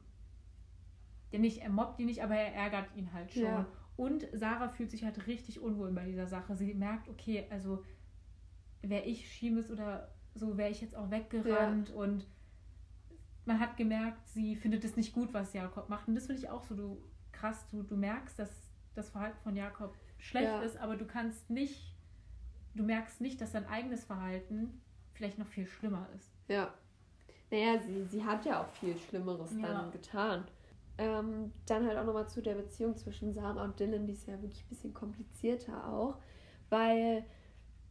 Der nicht, er mobbt ihn nicht, aber er ärgert ihn halt schon. Ja. Und Sarah fühlt sich halt richtig unwohl bei dieser Sache. Sie merkt, okay, also wäre ich Schiemes oder so, wäre ich jetzt auch weggerannt ja. und man hat gemerkt, sie findet es nicht gut, was Jakob macht. Und das finde ich auch so du, krass. Du, du merkst, dass das Verhalten von Jakob schlecht ja. ist, aber du kannst nicht, du merkst nicht, dass dein eigenes Verhalten vielleicht noch viel schlimmer ist. Ja. Naja, sie, sie hat ja auch viel Schlimmeres ja. dann getan. Ähm, dann halt auch nochmal zu der Beziehung zwischen Sarah und Dylan, die ist ja wirklich ein bisschen komplizierter auch, weil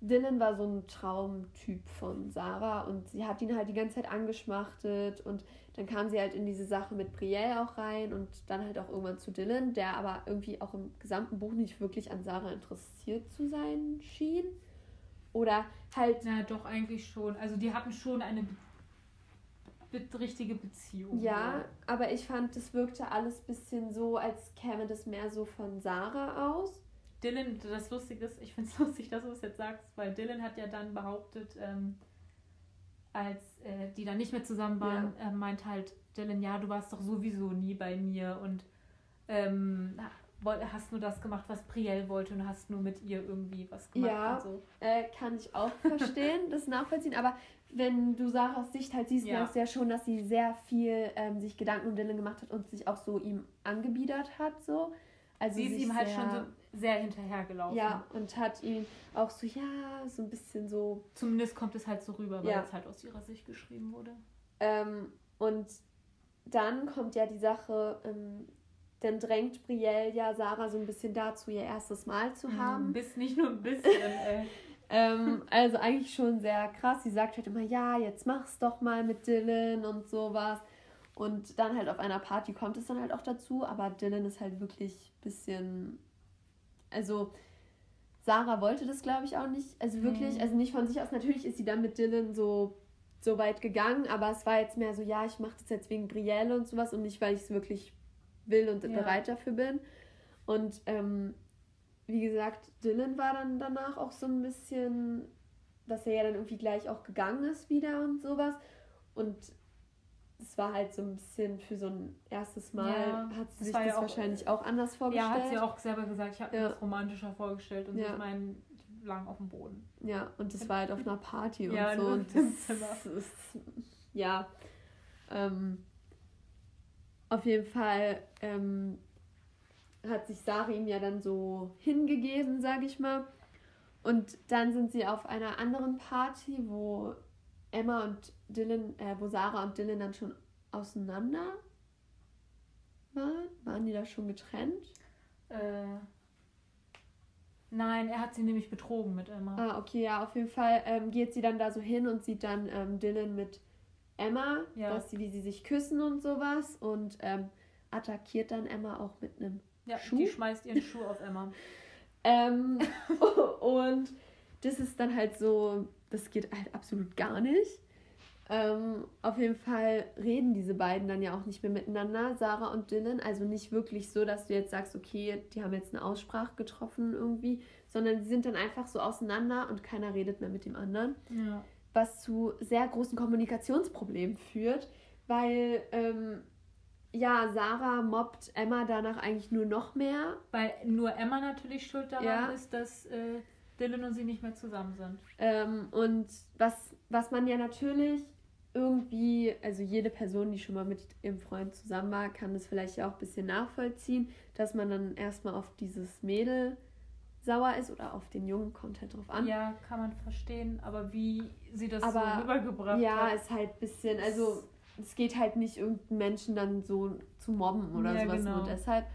Dylan war so ein Traumtyp von Sarah und sie hat ihn halt die ganze Zeit angeschmachtet und dann kam sie halt in diese Sache mit Brielle auch rein und dann halt auch irgendwann zu Dylan, der aber irgendwie auch im gesamten Buch nicht wirklich an Sarah interessiert zu sein schien. Oder halt. Ja, doch, eigentlich schon. Also die hatten schon eine be richtige Beziehung. Ja, aber ich fand, es wirkte alles ein bisschen so, als käme das mehr so von Sarah aus. Dylan, das Lustige ist, ich finde es lustig, dass du es jetzt sagst, weil Dylan hat ja dann behauptet, ähm, als äh, die dann nicht mehr zusammen waren, ja. äh, meint halt Dylan, ja, du warst doch sowieso nie bei mir und ähm, hast nur das gemacht, was Priel wollte und hast nur mit ihr irgendwie was gemacht ja, und so. Äh, kann ich auch verstehen, das nachvollziehen, aber wenn du Sarahs Sicht halt siehst, ja. merkst du ja schon, dass sie sehr viel ähm, sich Gedanken um Dylan gemacht hat und sich auch so ihm angebiedert hat, so. Also sie ist ihm halt schon so sehr hinterhergelaufen. Ja, und hat ihn auch so, ja, so ein bisschen so. Zumindest kommt es halt so rüber, weil ja. es halt aus ihrer Sicht geschrieben wurde. Ähm, und dann kommt ja die Sache, ähm, dann drängt Brielle ja Sarah so ein bisschen dazu, ihr erstes Mal zu hm, haben. Bis nicht nur ein bisschen, ey. ähm, also eigentlich schon sehr krass. Sie sagt halt immer, ja, jetzt mach's doch mal mit Dylan und sowas. Und dann halt auf einer Party kommt es dann halt auch dazu, aber Dylan ist halt wirklich ein bisschen. Also, Sarah wollte das, glaube ich, auch nicht. Also wirklich, mhm. also nicht von sich aus. Natürlich ist sie dann mit Dylan so, so weit gegangen, aber es war jetzt mehr so, ja, ich mache das jetzt wegen Brielle und sowas und nicht, weil ich es wirklich will und ja. bereit dafür bin. Und ähm, wie gesagt, Dylan war dann danach auch so ein bisschen, dass er ja dann irgendwie gleich auch gegangen ist wieder und sowas. Und das war halt so ein bisschen für so ein erstes Mal, ja, hat sie sich das ja wahrscheinlich auch anders vorgestellt. Ja, hat sie auch selber gesagt, ich habe ja. mir das romantischer vorgestellt und ja. ich meine, lang auf dem Boden. Ja, und das war halt auf einer Party und ja, so. Und das ist, ja, ähm, auf jeden Fall ähm, hat sich Sari ihm ja dann so hingegeben, sage ich mal. Und dann sind sie auf einer anderen Party, wo Emma und Dylan, äh, wo Sarah und Dylan dann schon auseinander waren? Waren die da schon getrennt? Äh, nein, er hat sie nämlich betrogen mit Emma. Ah, okay, ja, auf jeden Fall ähm, geht sie dann da so hin und sieht dann ähm, Dylan mit Emma, ja. dass sie, wie sie sich küssen und sowas und ähm, attackiert dann Emma auch mit einem ja, Schuh. Die schmeißt ihren Schuh auf Emma. ähm, und das ist dann halt so, das geht halt absolut gar nicht. Ähm, auf jeden Fall reden diese beiden dann ja auch nicht mehr miteinander, Sarah und Dylan. Also nicht wirklich so, dass du jetzt sagst, okay, die haben jetzt eine Aussprache getroffen irgendwie, sondern sie sind dann einfach so auseinander und keiner redet mehr mit dem anderen. Ja. Was zu sehr großen Kommunikationsproblemen führt, weil ähm, ja, Sarah mobbt Emma danach eigentlich nur noch mehr. Weil nur Emma natürlich schuld daran ja. ist, dass äh, Dylan und sie nicht mehr zusammen sind. Ähm, und was, was man ja natürlich irgendwie, also jede Person, die schon mal mit ihrem Freund zusammen war, kann das vielleicht ja auch ein bisschen nachvollziehen, dass man dann erstmal auf dieses Mädel sauer ist oder auf den Jungen, kommt halt drauf an. Ja, kann man verstehen, aber wie sie das aber, so rübergebracht ja, hat. Ja, ist halt ein bisschen, also es geht halt nicht irgendeinen Menschen dann so zu mobben oder ja, sowas genau. nur deshalb.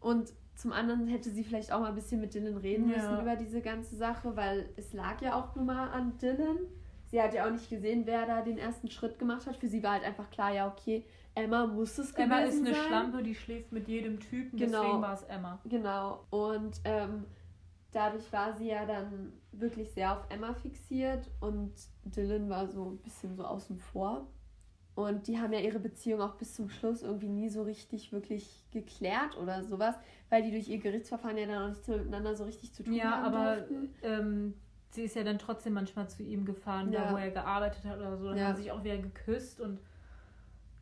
Und zum anderen hätte sie vielleicht auch mal ein bisschen mit Dylan reden ja. müssen über diese ganze Sache, weil es lag ja auch nur mal an Dylan. Sie hat ja auch nicht gesehen, wer da den ersten Schritt gemacht hat. Für sie war halt einfach klar, ja, okay, Emma muss es Emma ist eine sein. Schlampe, die schläft mit jedem Typen, genau. deswegen war es Emma. Genau. Und ähm, dadurch war sie ja dann wirklich sehr auf Emma fixiert und Dylan war so ein bisschen so außen vor. Und die haben ja ihre Beziehung auch bis zum Schluss irgendwie nie so richtig wirklich geklärt oder sowas, weil die durch ihr Gerichtsverfahren ja dann auch nichts mehr miteinander so richtig zu tun ja, haben. Ja, aber ähm, sie ist ja dann trotzdem manchmal zu ihm gefahren, ja. da wo er gearbeitet hat oder so. Dann ja. haben sie sich auch wieder geküsst und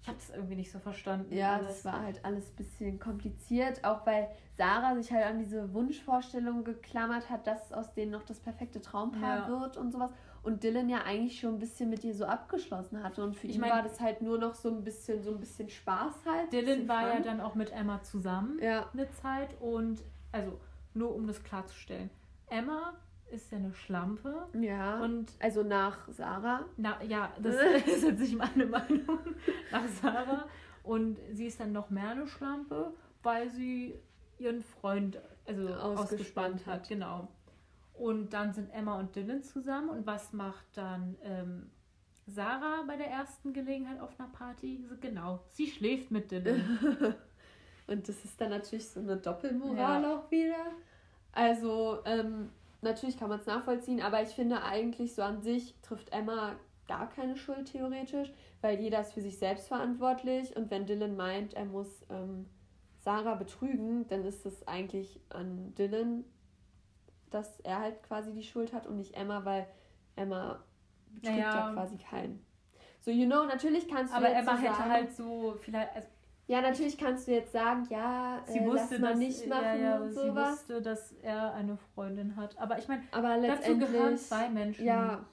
ich habe das irgendwie nicht so verstanden. Ja, alles. das war halt alles ein bisschen kompliziert, auch weil Sarah sich halt an diese Wunschvorstellung geklammert hat, dass aus denen noch das perfekte Traumpaar ja. wird und sowas und Dylan ja eigentlich schon ein bisschen mit ihr so abgeschlossen hatte und für ich ihn mein, war das halt nur noch so ein bisschen so ein bisschen Spaß halt. Dylan war fun. ja dann auch mit Emma zusammen ja. eine Zeit und also nur um das klarzustellen, Emma ist ja eine Schlampe. Ja. Und also nach Sarah. Na, ja, das ist jetzt nicht meine Meinung. nach Sarah. Und sie ist dann noch mehr eine Schlampe, weil sie ihren Freund also ausgespannt, ausgespannt hat. Genau. Und dann sind Emma und Dylan zusammen. Und was macht dann ähm, Sarah bei der ersten Gelegenheit auf einer Party? Genau, sie schläft mit Dylan. und das ist dann natürlich so eine Doppelmoral ja. auch wieder. Also, ähm, natürlich kann man es nachvollziehen, aber ich finde eigentlich so an sich trifft Emma gar keine Schuld theoretisch, weil jeder ist für sich selbst verantwortlich. Und wenn Dylan meint, er muss ähm, Sarah betrügen, dann ist es eigentlich an Dylan dass er halt quasi die Schuld hat und nicht Emma, weil Emma betrügt naja. ja quasi keinen. So, you know, natürlich kannst du. Aber Emma so hätte sagen, halt so vielleicht. Also ja, natürlich kannst du jetzt sagen, ja, sie äh, wusste, lass dass, nicht machen ja, ja, und sowas. Sie wusste, dass er eine Freundin hat. Aber ich meine, dazu gehören zwei Menschen. Ja,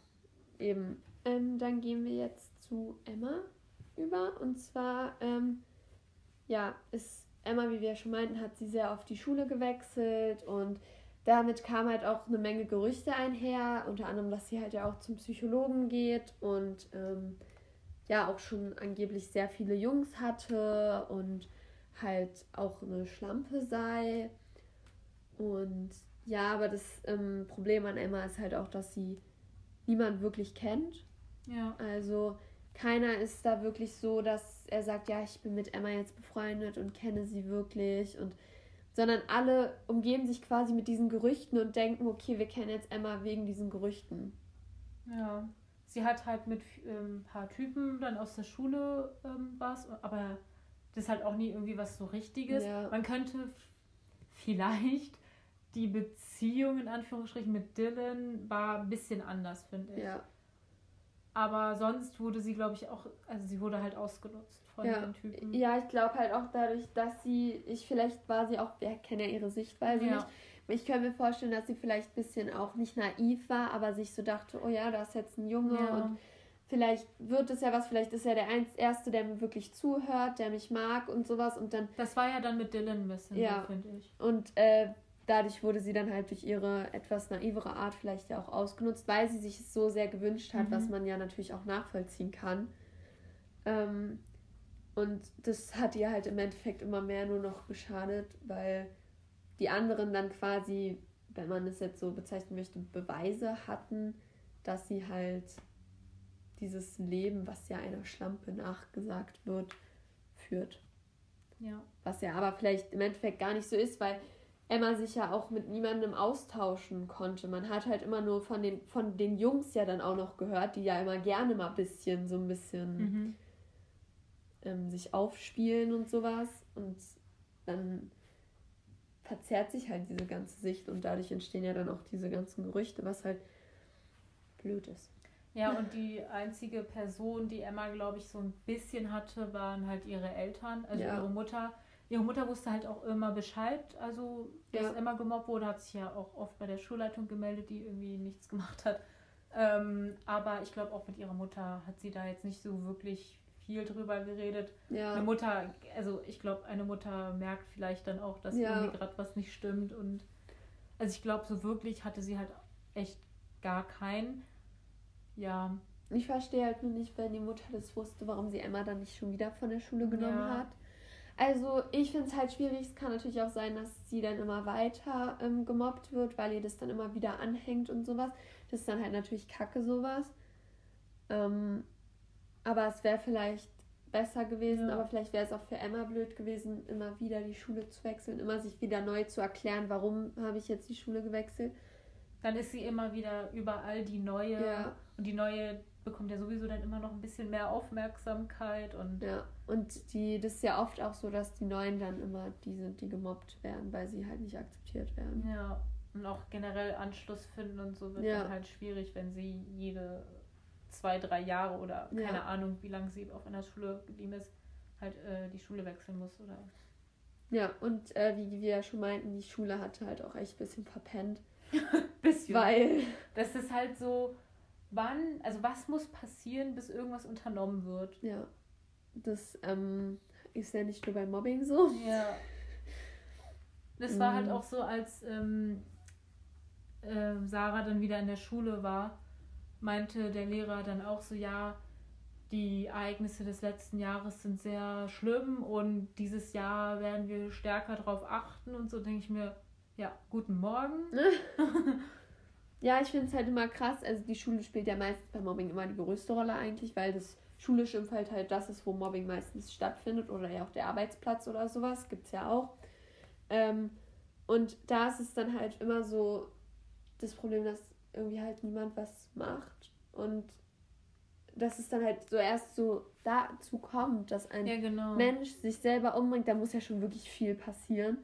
eben. Ähm, dann gehen wir jetzt zu Emma über. Und zwar, ähm, ja, ist Emma, wie wir schon meinten, hat sie sehr auf die Schule gewechselt und damit kam halt auch eine Menge Gerüchte einher, unter anderem, dass sie halt ja auch zum Psychologen geht und ähm, ja auch schon angeblich sehr viele Jungs hatte und halt auch eine Schlampe sei. Und ja, aber das ähm, Problem an Emma ist halt auch, dass sie niemand wirklich kennt. Ja. Also keiner ist da wirklich so, dass er sagt, ja, ich bin mit Emma jetzt befreundet und kenne sie wirklich und sondern alle umgeben sich quasi mit diesen Gerüchten und denken, okay, wir kennen jetzt Emma wegen diesen Gerüchten. Ja, sie hat halt mit ähm, ein paar Typen dann aus der Schule ähm, was, aber das ist halt auch nie irgendwie was so Richtiges. Ja. Man könnte vielleicht die Beziehung in Anführungsstrichen mit Dylan war ein bisschen anders, finde ich. Ja. Aber sonst wurde sie, glaube ich, auch, also sie wurde halt ausgenutzt von ja. den Typen. Ja, ich glaube halt auch dadurch, dass sie, ich vielleicht war sie auch, wer kennt ja ihre Sichtweise ja. nicht. Ich könnte mir vorstellen, dass sie vielleicht ein bisschen auch nicht naiv war, aber sich so dachte, oh ja, da ist jetzt ein Junge ja. und vielleicht wird es ja was, vielleicht ist er der Erste, der mir wirklich zuhört, der mich mag und sowas und dann... Das war ja dann mit Dylan ein bisschen, ja. finde ich. Und äh, dadurch wurde sie dann halt durch ihre etwas naivere Art vielleicht ja auch ausgenutzt, weil sie sich es so sehr gewünscht hat, mhm. was man ja natürlich auch nachvollziehen kann. Ähm, und das hat ihr halt im Endeffekt immer mehr nur noch geschadet, weil die anderen dann quasi, wenn man es jetzt so bezeichnen möchte, Beweise hatten, dass sie halt dieses Leben, was ja einer Schlampe nachgesagt wird, führt. Ja. Was ja aber vielleicht im Endeffekt gar nicht so ist, weil Emma sich ja auch mit niemandem austauschen konnte. Man hat halt immer nur von den, von den Jungs ja dann auch noch gehört, die ja immer gerne mal ein bisschen, so ein bisschen mhm. ähm, sich aufspielen und sowas. Und dann verzerrt sich halt diese ganze Sicht und dadurch entstehen ja dann auch diese ganzen Gerüchte, was halt blöd ist. Ja, und die einzige Person, die Emma, glaube ich, so ein bisschen hatte, waren halt ihre Eltern, also ja. ihre Mutter. Ihre Mutter wusste halt auch immer Bescheid, also dass ja. Emma gemobbt wurde, hat sich ja auch oft bei der Schulleitung gemeldet, die irgendwie nichts gemacht hat. Ähm, aber ich glaube auch mit ihrer Mutter hat sie da jetzt nicht so wirklich viel drüber geredet. Ja. Eine Mutter, also ich glaube, eine Mutter merkt vielleicht dann auch, dass ja. irgendwie gerade was nicht stimmt. Und also ich glaube, so wirklich hatte sie halt echt gar keinen. Ja. Ich verstehe halt nur nicht, wenn die Mutter das wusste, warum sie Emma dann nicht schon wieder von der Schule genommen ja. hat. Also ich finde es halt schwierig. Es kann natürlich auch sein, dass sie dann immer weiter ähm, gemobbt wird, weil ihr das dann immer wieder anhängt und sowas. Das ist dann halt natürlich kacke sowas. Ähm, aber es wäre vielleicht besser gewesen, ja. aber vielleicht wäre es auch für Emma blöd gewesen, immer wieder die Schule zu wechseln, immer sich wieder neu zu erklären, warum habe ich jetzt die Schule gewechselt. Dann ist sie immer wieder überall die neue ja. und die neue bekommt ja sowieso dann immer noch ein bisschen mehr Aufmerksamkeit und ja und die das ist ja oft auch so, dass die neuen dann immer die sind, die gemobbt werden, weil sie halt nicht akzeptiert werden. Ja und auch generell Anschluss finden und so wird ja. dann halt schwierig, wenn sie jede zwei, drei Jahre oder keine ja. Ahnung, wie lange sie auf einer Schule geblieben ist, halt äh, die Schule wechseln muss oder. Ja, und äh, wie wir ja schon meinten, die Schule hatte halt auch echt ein bisschen verpennt. bisschen. Weil. Das ist halt so, wann, also was muss passieren, bis irgendwas unternommen wird? Ja. Das ähm, ist ja nicht nur bei Mobbing so. Ja. Das war halt mhm. auch so, als ähm, äh, Sarah dann wieder in der Schule war meinte der Lehrer dann auch so, ja, die Ereignisse des letzten Jahres sind sehr schlimm und dieses Jahr werden wir stärker darauf achten und so denke ich mir, ja, guten Morgen. ja, ich finde es halt immer krass. Also die Schule spielt ja meistens bei Mobbing immer die größte Rolle eigentlich, weil das schulische Umfeld halt das ist, wo Mobbing meistens stattfindet oder ja auch der Arbeitsplatz oder sowas, gibt es ja auch. Ähm, und da ist es dann halt immer so das Problem, dass irgendwie halt niemand was macht und dass es dann halt so erst so dazu kommt, dass ein ja, genau. Mensch sich selber umbringt, da muss ja schon wirklich viel passieren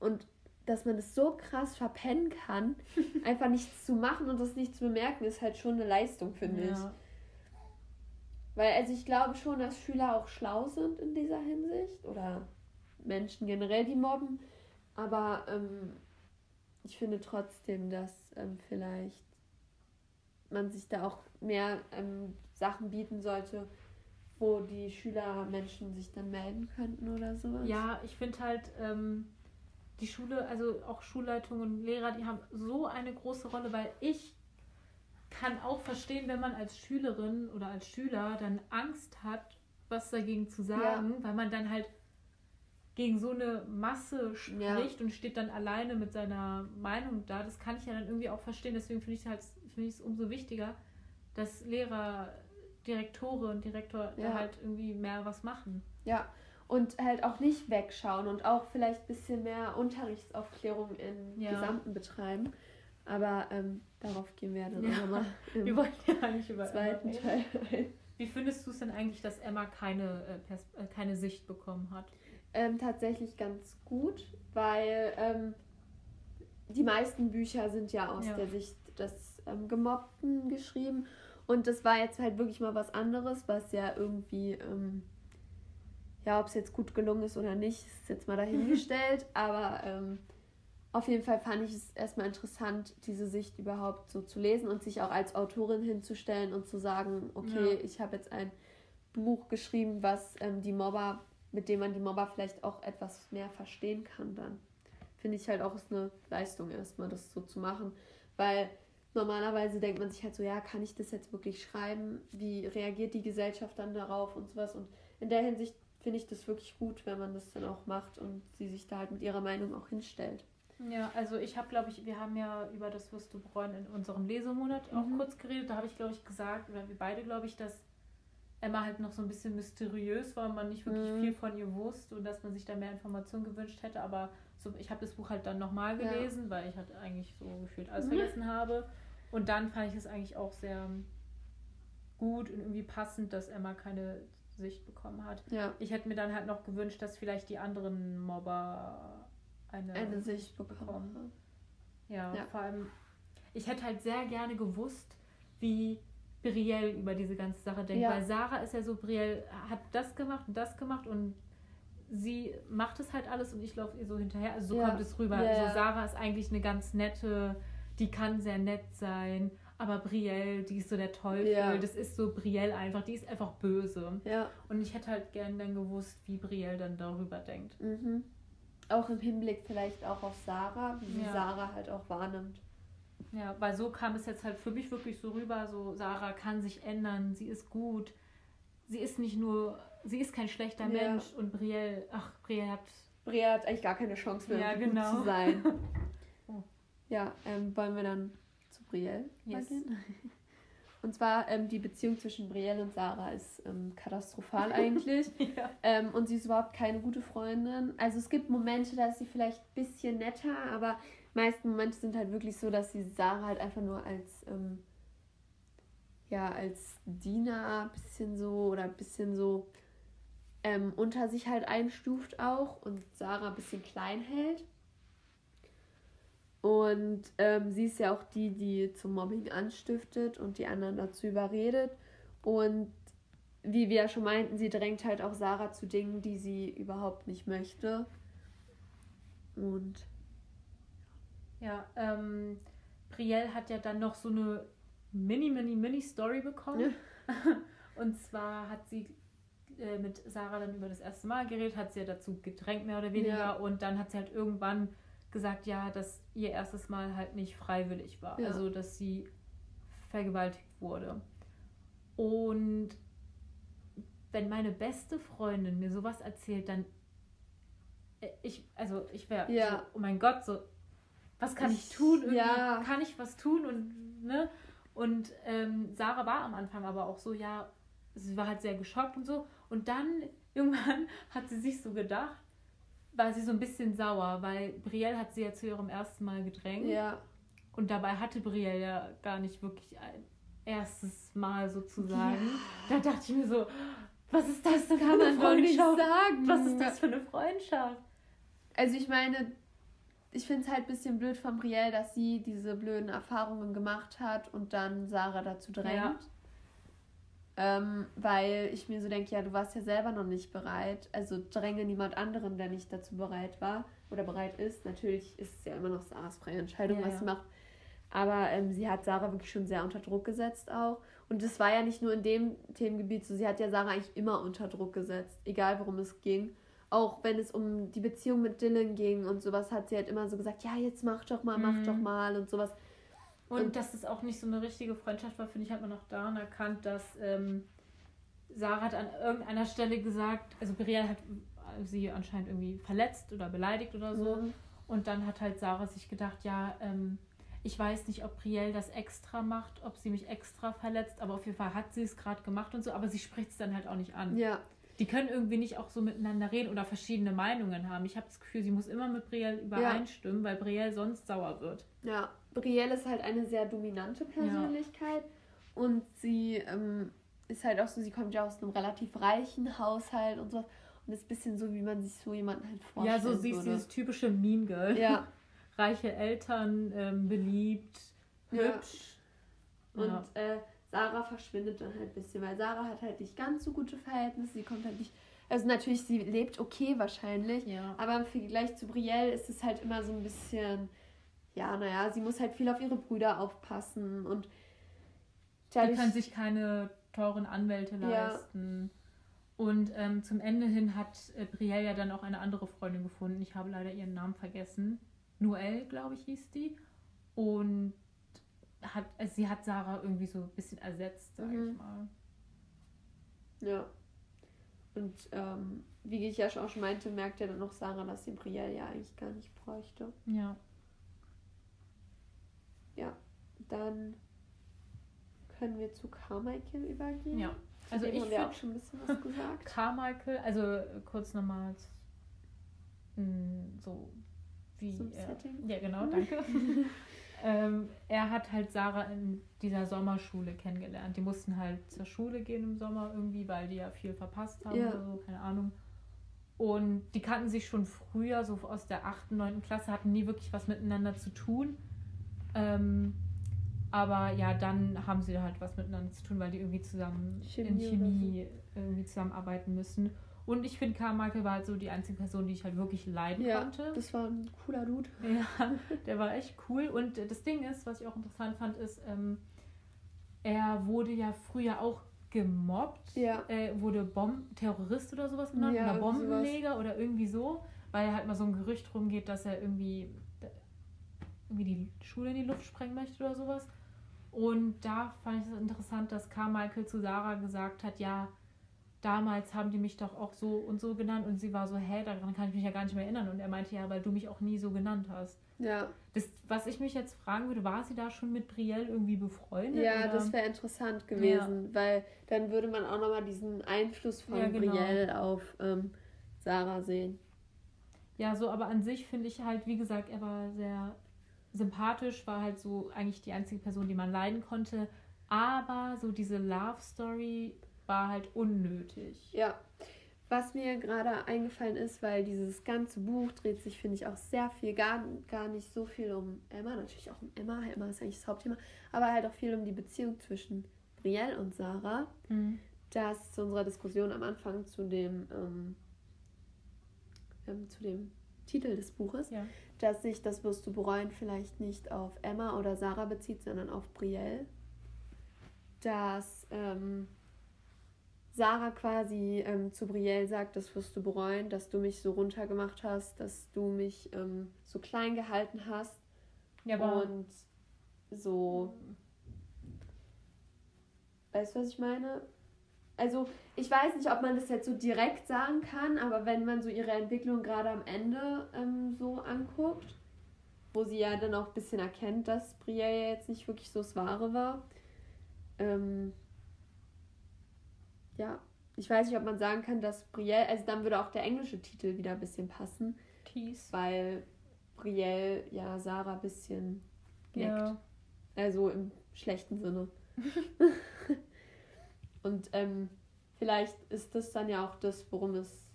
und dass man das so krass verpennen kann, einfach nichts zu machen und das nicht zu bemerken, ist halt schon eine Leistung, finde ja. ich. Weil, also ich glaube schon, dass Schüler auch schlau sind in dieser Hinsicht oder Menschen generell, die mobben. Aber ähm, ich finde trotzdem, dass ähm, vielleicht man sich da auch mehr ähm, Sachen bieten sollte, wo die Schüler Menschen sich dann melden könnten oder sowas. Ja, ich finde halt, ähm, die Schule, also auch Schulleitung und Lehrer, die haben so eine große Rolle, weil ich kann auch verstehen, wenn man als Schülerin oder als Schüler dann Angst hat, was dagegen zu sagen, ja. weil man dann halt gegen so eine Masse spricht ja. und steht dann alleine mit seiner Meinung da. Das kann ich ja dann irgendwie auch verstehen. Deswegen finde ich halt finde ich es umso wichtiger, dass Lehrer, Direktore und Direktor ja. da halt irgendwie mehr was machen. Ja, und halt auch nicht wegschauen und auch vielleicht ein bisschen mehr Unterrichtsaufklärung in ja. Gesamten betreiben. Aber ähm, darauf gehen wir dann ja. nochmal im wir wollen ja nicht über zweiten Teil ein. Wie findest du es denn eigentlich, dass Emma keine, äh, äh, keine Sicht bekommen hat? Ähm, tatsächlich ganz gut, weil ähm, die meisten Bücher sind ja aus ja. der Sicht des ähm, Gemobbten geschrieben. Und das war jetzt halt wirklich mal was anderes, was ja irgendwie, ähm, ja, ob es jetzt gut gelungen ist oder nicht, ist jetzt mal dahingestellt. aber ähm, auf jeden Fall fand ich es erstmal interessant, diese Sicht überhaupt so zu lesen und sich auch als Autorin hinzustellen und zu sagen, okay, ja. ich habe jetzt ein Buch geschrieben, was ähm, die Mobber, mit dem man die Mobber vielleicht auch etwas mehr verstehen kann dann. Finde ich halt auch ist eine Leistung erstmal, das so zu machen. Weil normalerweise denkt man sich halt so, ja, kann ich das jetzt wirklich schreiben? Wie reagiert die Gesellschaft dann darauf und sowas? Und in der Hinsicht finde ich das wirklich gut, wenn man das dann auch macht und sie sich da halt mit ihrer Meinung auch hinstellt. Ja, also ich habe, glaube ich, wir haben ja über das wirst du bereuen in unserem Lesemonat mhm. auch kurz geredet. Da habe ich, glaube ich, gesagt, oder wir beide, glaube ich, dass Emma halt noch so ein bisschen mysteriös war und man nicht wirklich mhm. viel von ihr wusste und dass man sich da mehr Informationen gewünscht hätte. Aber so, ich habe das Buch halt dann nochmal gelesen, ja. weil ich halt eigentlich so gefühlt alles mhm. vergessen habe. Und dann fand ich es eigentlich auch sehr gut und irgendwie passend, dass Emma keine Sicht bekommen hat. Ja. Ich hätte mir dann halt noch gewünscht, dass vielleicht die anderen Mobber eine, eine Sicht bekommen. Ja, ja, vor allem, ich hätte halt sehr gerne gewusst, wie Brielle über diese ganze Sache denkt. Ja. Weil Sarah ist ja so, Brielle hat das gemacht und das gemacht und sie macht es halt alles und ich laufe ihr so hinterher. Also so ja. kommt es rüber. Also Sarah ist eigentlich eine ganz nette, die kann sehr nett sein. Aber Brielle, die ist so der Teufel. Ja. Das ist so Brielle einfach. Die ist einfach böse. Ja. Und ich hätte halt gern dann gewusst, wie Brielle dann darüber denkt. Mhm. Auch im Hinblick vielleicht auch auf Sarah, wie ja. Sarah halt auch wahrnimmt. Ja, weil so kam es jetzt halt für mich wirklich so rüber, so Sarah kann sich ändern, sie ist gut. Sie ist nicht nur, sie ist kein schlechter ja. Mensch und Brielle, ach, Brielle hat... Brielle hat eigentlich gar keine Chance mehr, ja, genau. zu sein. oh. Ja, ähm, wollen wir dann Brielle yes. Und zwar ähm, die Beziehung zwischen Brielle und Sarah ist ähm, katastrophal eigentlich. ja. ähm, und sie ist überhaupt keine gute Freundin. Also es gibt Momente, da ist sie vielleicht ein bisschen netter, aber meisten Momente sind halt wirklich so, dass sie Sarah halt einfach nur als, ähm, ja, als Diener ein bisschen so oder ein bisschen so ähm, unter sich halt einstuft auch und Sarah ein bisschen klein hält. Und ähm, sie ist ja auch die, die zum Mobbing anstiftet und die anderen dazu überredet. Und wie wir ja schon meinten, sie drängt halt auch Sarah zu Dingen, die sie überhaupt nicht möchte. Und ja, ähm, Brielle hat ja dann noch so eine mini, mini, mini Story bekommen. Ja. Und zwar hat sie äh, mit Sarah dann über das erste Mal geredet, hat sie ja dazu gedrängt, mehr oder weniger. Ja. Und dann hat sie halt irgendwann gesagt, ja, dass ihr erstes Mal halt nicht freiwillig war. Ja. Also, dass sie vergewaltigt wurde. Und wenn meine beste Freundin mir sowas erzählt, dann äh, ich, also ich wäre ja. so, oh mein Gott, so was kann ich, ich tun? Irgendwie ja. Kann ich was tun? Und, ne? Und ähm, Sarah war am Anfang aber auch so, ja, sie war halt sehr geschockt und so. Und dann irgendwann hat sie sich so gedacht, war sie so ein bisschen sauer, weil Brielle hat sie ja zu ihrem ersten Mal gedrängt. Ja. Und dabei hatte Brielle ja gar nicht wirklich ein erstes Mal sozusagen. Ja. Da dachte ich mir so, was ist das denn für eine Freundschaft? Was ist das für eine Freundschaft? Also ich meine, ich finde es halt ein bisschen blöd von Brielle, dass sie diese blöden Erfahrungen gemacht hat und dann Sarah dazu drängt. Ja. Ähm, weil ich mir so denke, ja, du warst ja selber noch nicht bereit. Also dränge niemand anderen, der nicht dazu bereit war oder bereit ist. Natürlich ist es ja immer noch Sarahs freie Entscheidung, ja, was ja. sie macht. Aber ähm, sie hat Sarah wirklich schon sehr unter Druck gesetzt auch. Und es war ja nicht nur in dem Themengebiet so, sie hat ja Sarah eigentlich immer unter Druck gesetzt, egal worum es ging auch wenn es um die Beziehung mit Dylan ging und sowas, hat sie halt immer so gesagt, ja, jetzt mach doch mal, mach mhm. doch mal und sowas. Und, und dass es auch nicht so eine richtige Freundschaft war, finde ich, hat man auch daran erkannt, dass ähm, Sarah hat an irgendeiner Stelle gesagt, also Berea hat sie anscheinend irgendwie verletzt oder beleidigt oder so. Mhm. Und dann hat halt Sarah sich gedacht, ja, ähm, ich weiß nicht, ob Brielle das extra macht, ob sie mich extra verletzt, aber auf jeden Fall hat sie es gerade gemacht und so, aber sie spricht es dann halt auch nicht an. Ja die können irgendwie nicht auch so miteinander reden oder verschiedene Meinungen haben. Ich habe das Gefühl, sie muss immer mit Brielle übereinstimmen, ja. weil Brielle sonst sauer wird. Ja, Brielle ist halt eine sehr dominante Persönlichkeit ja. und sie ähm, ist halt auch so, sie kommt ja aus einem relativ reichen Haushalt und so und ist ein bisschen so, wie man sich so jemanden halt vorstellt. Ja, so sie ist dieses typische Mean Girl. Ja. Reiche Eltern, ähm, beliebt, hübsch. Ja. Und äh, Sarah verschwindet dann halt ein bisschen, weil Sarah hat halt nicht ganz so gute Verhältnisse, sie kommt halt nicht. Also natürlich, sie lebt okay wahrscheinlich, ja. aber im Vergleich zu Brielle ist es halt immer so ein bisschen, ja, naja, sie muss halt viel auf ihre Brüder aufpassen und dadurch, die können sich keine teuren Anwälte leisten. Ja. Und ähm, zum Ende hin hat äh, Brielle ja dann auch eine andere Freundin gefunden. Ich habe leider ihren Namen vergessen. Noelle, glaube ich, hieß die. Und hat, also sie hat Sarah irgendwie so ein bisschen ersetzt, sag mhm. ich mal. Ja. Und ähm, wie ich ja auch schon meinte, merkt ja dann noch Sarah, dass sie Brielle ja eigentlich gar nicht bräuchte. Ja. Ja, dann können wir zu Carmichael übergehen. Ja. Also ich habe auch schon ein bisschen was gesagt. Carmichael, also kurz nochmal so wie er, ja genau, danke. ähm, er hat halt Sarah in dieser Sommerschule kennengelernt. Die mussten halt zur Schule gehen im Sommer irgendwie, weil die ja viel verpasst haben ja. oder so, keine Ahnung. Und die kannten sich schon früher, so aus der 8., 9. Klasse, hatten nie wirklich was miteinander zu tun. Ähm, aber ja, dann haben sie halt was miteinander zu tun, weil die irgendwie zusammen Chemie in Chemie so. irgendwie zusammenarbeiten müssen. Und ich finde, Carmichael war halt so die einzige Person, die ich halt wirklich leiden ja, konnte. Das war ein cooler Dude. Ja, der war echt cool. Und das Ding ist, was ich auch interessant fand, ist, ähm, er wurde ja früher auch gemobbt. Ja. Äh, wurde Bomb Terrorist oder sowas genannt. Ja, oder Bombenleger sowas. oder irgendwie so. Weil halt mal so ein Gerücht rumgeht, dass er irgendwie, irgendwie die Schule in die Luft sprengen möchte oder sowas. Und da fand ich es interessant, dass Carmichael zu Sarah gesagt hat, ja, damals haben die mich doch auch so und so genannt und sie war so, hä, daran kann ich mich ja gar nicht mehr erinnern. Und er meinte, ja, weil du mich auch nie so genannt hast. Ja. Das, was ich mich jetzt fragen würde, war sie da schon mit Brielle irgendwie befreundet? Ja, oder? das wäre interessant gewesen, ja. weil dann würde man auch nochmal diesen Einfluss von ja, genau. Brielle auf ähm, Sarah sehen. Ja, so, aber an sich finde ich halt, wie gesagt, er war sehr sympathisch, war halt so eigentlich die einzige Person, die man leiden konnte. Aber so diese Love Story war halt unnötig. Ja. Was mir gerade eingefallen ist, weil dieses ganze Buch dreht sich, finde ich, auch sehr viel, gar, gar nicht so viel um Emma, natürlich auch um Emma, Emma ist eigentlich das Hauptthema, aber halt auch viel um die Beziehung zwischen Brielle und Sarah. Mhm. Das zu unserer Diskussion am Anfang zu dem, ähm, ähm, zu dem Titel des Buches, ja. dass sich das wirst du bereuen vielleicht nicht auf Emma oder Sarah bezieht, sondern auf Brielle. Dass ähm, Sarah quasi ähm, zu Brielle sagt, das wirst du bereuen, dass du mich so runtergemacht hast, dass du mich ähm, so klein gehalten hast. Ja, und so. Weißt du, was ich meine? Also, ich weiß nicht, ob man das jetzt so direkt sagen kann, aber wenn man so ihre Entwicklung gerade am Ende ähm, so anguckt, wo sie ja dann auch ein bisschen erkennt, dass Brielle jetzt nicht wirklich so das Wahre war, ähm, ja, ich weiß nicht, ob man sagen kann, dass Brielle, also dann würde auch der englische Titel wieder ein bisschen passen. Tease. Weil Brielle ja Sarah ein bisschen neckt. Ja. Also im schlechten Sinne. Und ähm, vielleicht ist das dann ja auch das, worum es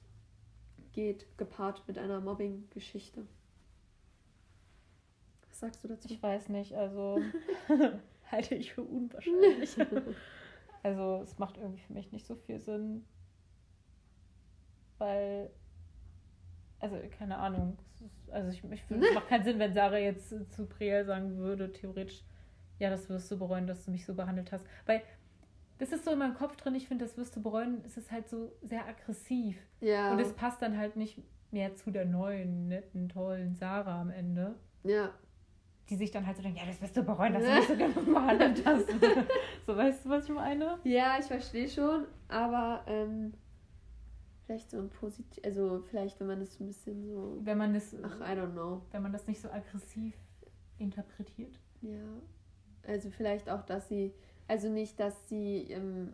geht, gepaart mit einer Mobbing-Geschichte. Was sagst du dazu? Ich weiß nicht, also halte ich für unwahrscheinlich. Also es macht irgendwie für mich nicht so viel Sinn, weil, also keine Ahnung, also ich, ich finde, es macht keinen Sinn, wenn Sarah jetzt zu Priel sagen würde, theoretisch, ja, das wirst du bereuen, dass du mich so behandelt hast. Weil das ist so in meinem Kopf drin, ich finde, das wirst du bereuen, es ist halt so sehr aggressiv. Ja. Und es passt dann halt nicht mehr zu der neuen, netten, tollen Sarah am Ende. Ja die sich dann halt so denken, ja, das wirst du bereuen, dass du nicht so genug behandelt hast. so, weißt du, was ich meine? Ja, ich verstehe schon, aber ähm, vielleicht so ein positiv, also vielleicht, wenn man das ein bisschen so... Wenn man das... Ach, I don't know. Wenn man das nicht so aggressiv interpretiert. Ja, also vielleicht auch, dass sie, also nicht, dass sie ähm,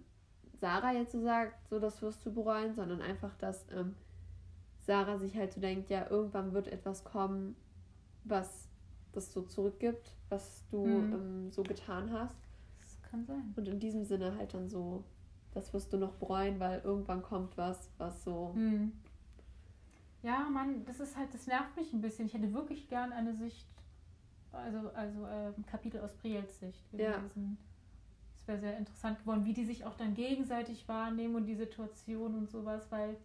Sarah jetzt so sagt, so, das wirst du bereuen, sondern einfach, dass ähm, Sarah sich halt so denkt, ja, irgendwann wird etwas kommen, was das so zurückgibt, was du mhm. ähm, so getan hast. Das kann sein. Und in diesem Sinne halt dann so, das wirst du noch bereuen, weil irgendwann kommt was, was so. Mhm. Ja, Mann, das ist halt, das nervt mich ein bisschen. Ich hätte wirklich gern eine Sicht, also, also äh, ein Kapitel aus Briels Sicht gelesen. Ja. Wäre sehr interessant geworden, wie die sich auch dann gegenseitig wahrnehmen und die Situation und sowas, weil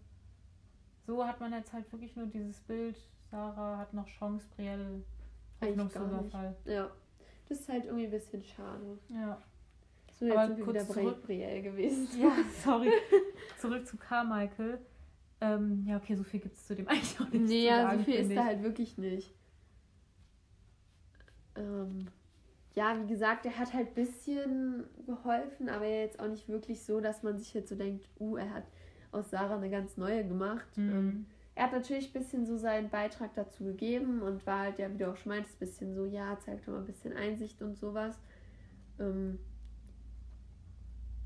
so hat man jetzt halt wirklich nur dieses Bild, Sarah hat noch Chance, Brielle Hoffnungsloser Fall. Ja. Das ist halt irgendwie ein bisschen schade. Ja. So, jetzt Aber sind wir wieder zurück, Brielle gewesen. Ja, sorry. zurück zu Carmichael. Ähm, ja, okay, so viel gibt es zu dem eigentlich auch nicht. Nee, ja, sagen, so viel ist da halt wirklich nicht. Ähm, ja, wie gesagt, er hat halt ein bisschen geholfen, aber jetzt auch nicht wirklich so, dass man sich jetzt so denkt, uh, er hat aus Sarah eine ganz neue gemacht. Mhm. Ähm, er hat natürlich ein bisschen so seinen Beitrag dazu gegeben und war halt, ja, wie du auch schon meintest, ein bisschen so, ja, zeigt doch mal ein bisschen Einsicht und sowas. Ähm,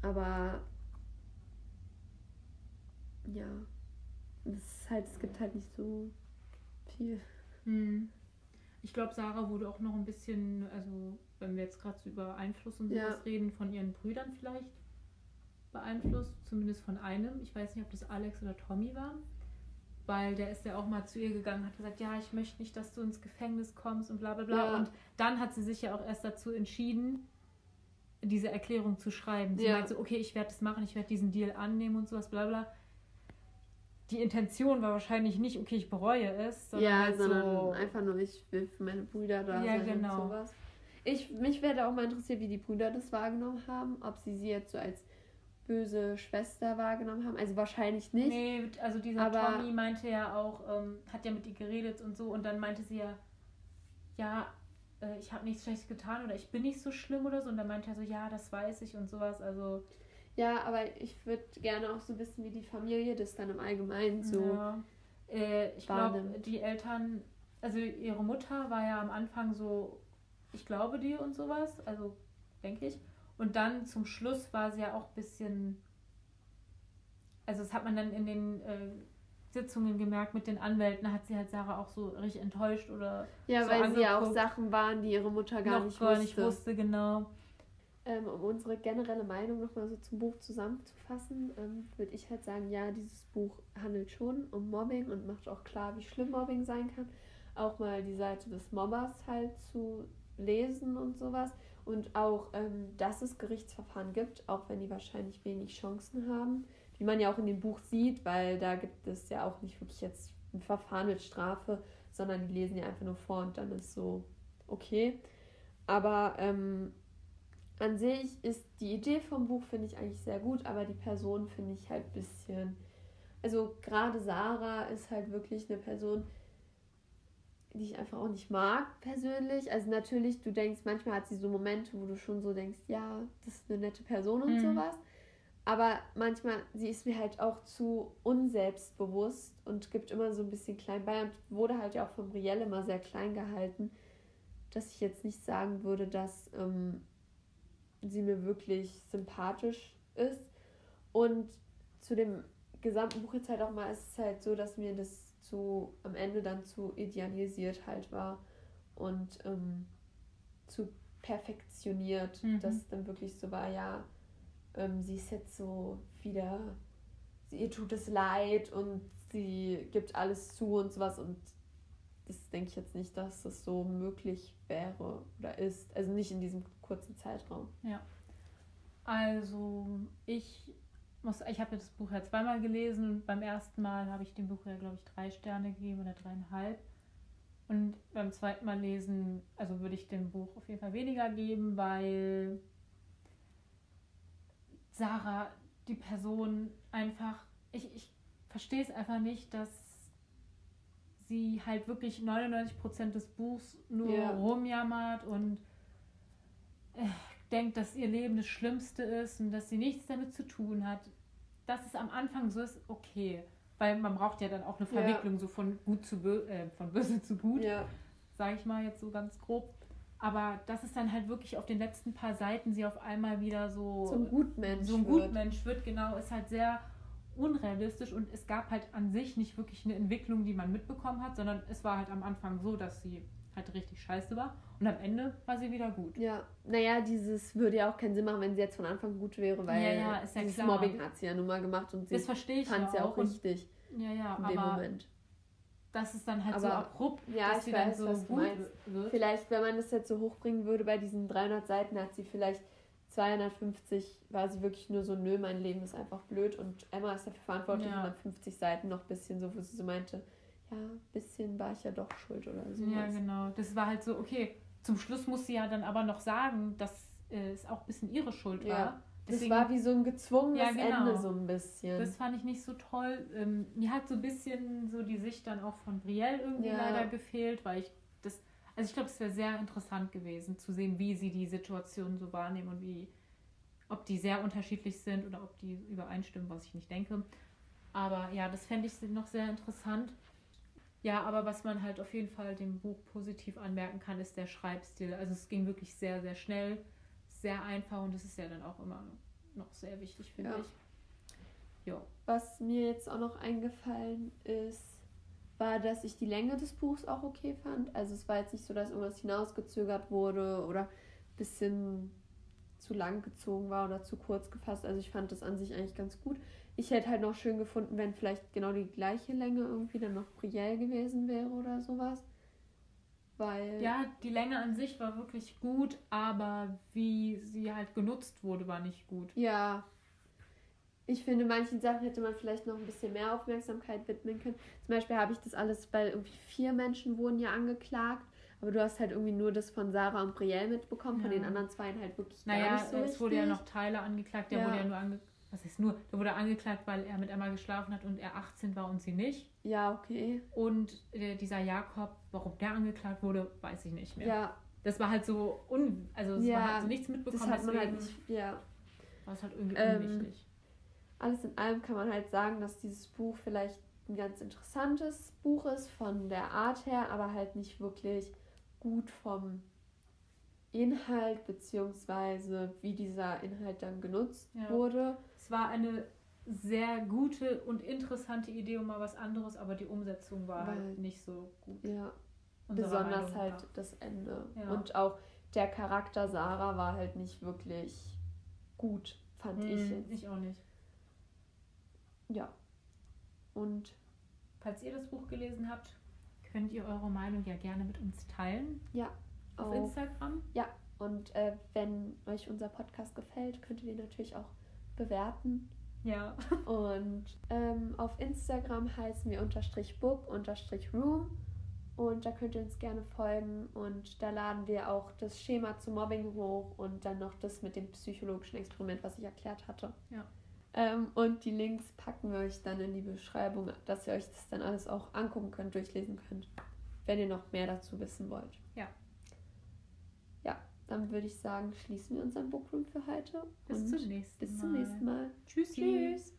aber ja, es ist halt, es gibt halt nicht so viel. Mhm. Ich glaube, Sarah wurde auch noch ein bisschen, also wenn wir jetzt gerade so über Einfluss und sowas ja. reden, von ihren Brüdern vielleicht beeinflusst, zumindest von einem. Ich weiß nicht, ob das Alex oder Tommy war, weil der ist ja auch mal zu ihr gegangen, hat gesagt, ja, ich möchte nicht, dass du ins Gefängnis kommst und bla bla bla. Ja. Und dann hat sie sich ja auch erst dazu entschieden, diese Erklärung zu schreiben. Sie ja. meinte so, okay, ich werde das machen, ich werde diesen Deal annehmen und sowas, bla bla. Die Intention war wahrscheinlich nicht, okay, ich bereue es, sondern, ja, halt sondern so, einfach nur, ich will für meine Brüder da ja, sein genau. und sowas. Ich, mich wäre auch mal interessiert, wie die Brüder das wahrgenommen haben, ob sie sie jetzt so als böse Schwester wahrgenommen haben. Also wahrscheinlich nicht. Nee, also dieser aber, Tommy meinte ja auch, ähm, hat ja mit ihr geredet und so und dann meinte sie ja, ja, äh, ich habe nichts Schlechtes getan oder ich bin nicht so schlimm oder so und dann meinte er so, ja, das weiß ich und sowas. Also ja, aber ich würde gerne auch so wissen, wie die Familie das dann im Allgemeinen so. Ja. Äh, ich glaube, die Eltern, also ihre Mutter war ja am Anfang so, ich glaube dir und sowas, also denke ich. Und dann zum Schluss war sie ja auch ein bisschen, also das hat man dann in den äh, Sitzungen gemerkt mit den Anwälten, hat sie halt Sarah auch so richtig enttäuscht oder. Ja, so weil angeguckt. sie ja auch Sachen waren, die ihre Mutter gar Noch nicht gar wusste. nicht wusste, genau. Ähm, um unsere generelle Meinung nochmal so zum Buch zusammenzufassen, ähm, würde ich halt sagen, ja, dieses Buch handelt schon um Mobbing und macht auch klar, wie schlimm Mobbing sein kann. Auch mal die Seite des Mobbers halt zu lesen und sowas. Und auch, ähm, dass es Gerichtsverfahren gibt, auch wenn die wahrscheinlich wenig Chancen haben. Wie man ja auch in dem Buch sieht, weil da gibt es ja auch nicht wirklich jetzt ein Verfahren mit Strafe, sondern die lesen ja einfach nur vor und dann ist so okay. Aber ähm, an sich ist die Idee vom Buch, finde ich eigentlich sehr gut, aber die Person finde ich halt ein bisschen. Also gerade Sarah ist halt wirklich eine Person, die ich einfach auch nicht mag, persönlich. Also natürlich, du denkst, manchmal hat sie so Momente, wo du schon so denkst, ja, das ist eine nette Person und mhm. sowas. Aber manchmal, sie ist mir halt auch zu unselbstbewusst und gibt immer so ein bisschen klein bei und wurde halt ja auch vom Riel immer sehr klein gehalten, dass ich jetzt nicht sagen würde, dass ähm, sie mir wirklich sympathisch ist. Und zu dem gesamten Buch jetzt halt auch mal ist es halt so, dass mir das zu am Ende dann zu idealisiert halt war und ähm, zu perfektioniert, mhm. dass dann wirklich so war, ja, ähm, sie ist jetzt so wieder, sie, ihr tut es leid und sie gibt alles zu und sowas und das denke ich jetzt nicht, dass das so möglich wäre oder ist. Also nicht in diesem kurzen Zeitraum. Ja. Also ich muss, ich habe das Buch ja zweimal gelesen. Beim ersten Mal habe ich dem Buch ja, glaube ich, drei Sterne gegeben oder dreieinhalb. Und beim zweiten Mal lesen, also würde ich dem Buch auf jeden Fall weniger geben, weil Sarah, die Person, einfach, ich, ich verstehe es einfach nicht, dass sie halt wirklich 99% des Buchs nur yeah. rumjammert und äh, denkt, dass ihr Leben das Schlimmste ist und dass sie nichts damit zu tun hat. Dass es am Anfang so ist, okay. Weil man braucht ja dann auch eine Verwicklung ja. so von gut zu bö äh, von böse zu gut. Ja. Sag ich mal jetzt so ganz grob. Aber dass es dann halt wirklich auf den letzten paar Seiten sie auf einmal wieder so. Ein Gutmensch. So ein Gutmensch wird, genau, ist halt sehr unrealistisch und es gab halt an sich nicht wirklich eine Entwicklung, die man mitbekommen hat, sondern es war halt am Anfang so, dass sie halt richtig scheiße war. Und am Ende war sie wieder gut. Ja, naja, dieses würde ja auch keinen Sinn machen, wenn sie jetzt von Anfang gut wäre, weil ja, ja, ist ja dieses klar. Mobbing hat sie ja nun mal gemacht und sie fand es ja auch richtig. Ja, ja, in dem aber Moment. Das ist dann halt aber, so abrupt, ja, dass sie weiß, dann so gut wird. Vielleicht, wenn man das jetzt so hochbringen würde, bei diesen 300 Seiten hat sie vielleicht 250 war sie wirklich nur so, nö, mein Leben ist einfach blöd und Emma ist dafür verantwortlich, ja. 150 Seiten noch ein bisschen so, wo sie so meinte, ja, ein bisschen war ich ja doch schuld oder so. Ja, genau. Das war halt so, okay, zum Schluss muss sie ja dann aber noch sagen, dass äh, es auch ein bisschen ihre Schuld ja. war. Deswegen, das war wie so ein gezwungenes ja, genau. Ende so ein bisschen. Das fand ich nicht so toll. Ähm, mir hat so ein bisschen so die Sicht dann auch von Brielle irgendwie ja. leider gefehlt, weil ich das, also ich glaube, es wäre sehr interessant gewesen zu sehen, wie sie die Situation so wahrnehmen und wie, ob die sehr unterschiedlich sind oder ob die übereinstimmen, was ich nicht denke. Aber ja, das fände ich noch sehr interessant. Ja, aber was man halt auf jeden Fall dem Buch positiv anmerken kann, ist der Schreibstil. Also es ging wirklich sehr, sehr schnell, sehr einfach und das ist ja dann auch immer noch sehr wichtig, finde ja. ich. Ja. Was mir jetzt auch noch eingefallen ist, war, dass ich die Länge des Buchs auch okay fand. Also es war jetzt nicht so, dass irgendwas hinausgezögert wurde oder ein bisschen zu lang gezogen war oder zu kurz gefasst. Also ich fand das an sich eigentlich ganz gut. Ich hätte halt noch schön gefunden, wenn vielleicht genau die gleiche Länge irgendwie dann noch Brielle gewesen wäre oder sowas. Weil ja, die Länge an sich war wirklich gut, aber wie sie halt genutzt wurde, war nicht gut. Ja, ich finde, manchen Sachen hätte man vielleicht noch ein bisschen mehr Aufmerksamkeit widmen können. Zum Beispiel habe ich das alles, weil irgendwie vier Menschen wurden ja angeklagt. Aber du hast halt irgendwie nur das von Sarah und Brielle mitbekommen, ja. von den anderen zwei halt wirklich naja, gar nicht so es richtig. wurde ja noch Tyler angeklagt, der ja. wurde ja nur angeklagt. Was ist nur? Der wurde angeklagt, weil er mit Emma geschlafen hat und er 18 war und sie nicht. Ja, okay. Und äh, dieser Jakob, warum der angeklagt wurde, weiß ich nicht mehr. Ja. Das war halt so un also es ja, war halt so nichts mitbekommen. Das hat man halt nicht, ja. War es halt irgendwie ähm, unwichtig alles in allem kann man halt sagen, dass dieses Buch vielleicht ein ganz interessantes Buch ist von der Art her, aber halt nicht wirklich gut vom Inhalt beziehungsweise wie dieser Inhalt dann genutzt ja. wurde. Es war eine sehr gute und interessante Idee um mal was anderes, aber die Umsetzung war Weil, halt nicht so gut. Ja. Besonders Meinung halt nach. das Ende. Ja. Und auch der Charakter Sarah war halt nicht wirklich gut, fand hm, ich jetzt. Ich auch nicht. Ja. Und falls ihr das Buch gelesen habt, könnt ihr eure Meinung ja gerne mit uns teilen. Ja. Auf, auf Instagram. Ja. Und äh, wenn euch unser Podcast gefällt, könnt ihr den natürlich auch bewerten. Ja. und ähm, auf Instagram heißen wir unterstrich book unterstrich room. Und da könnt ihr uns gerne folgen. Und da laden wir auch das Schema zu Mobbing hoch und dann noch das mit dem psychologischen Experiment, was ich erklärt hatte. Ja. Ähm, und die Links packen wir euch dann in die Beschreibung, dass ihr euch das dann alles auch angucken könnt, durchlesen könnt, wenn ihr noch mehr dazu wissen wollt. Dann würde ich sagen, schließen wir unseren Bookroom für heute. Bis zum nächsten Mal. Bis zum nächsten Mal. Tschüssi. Tschüss.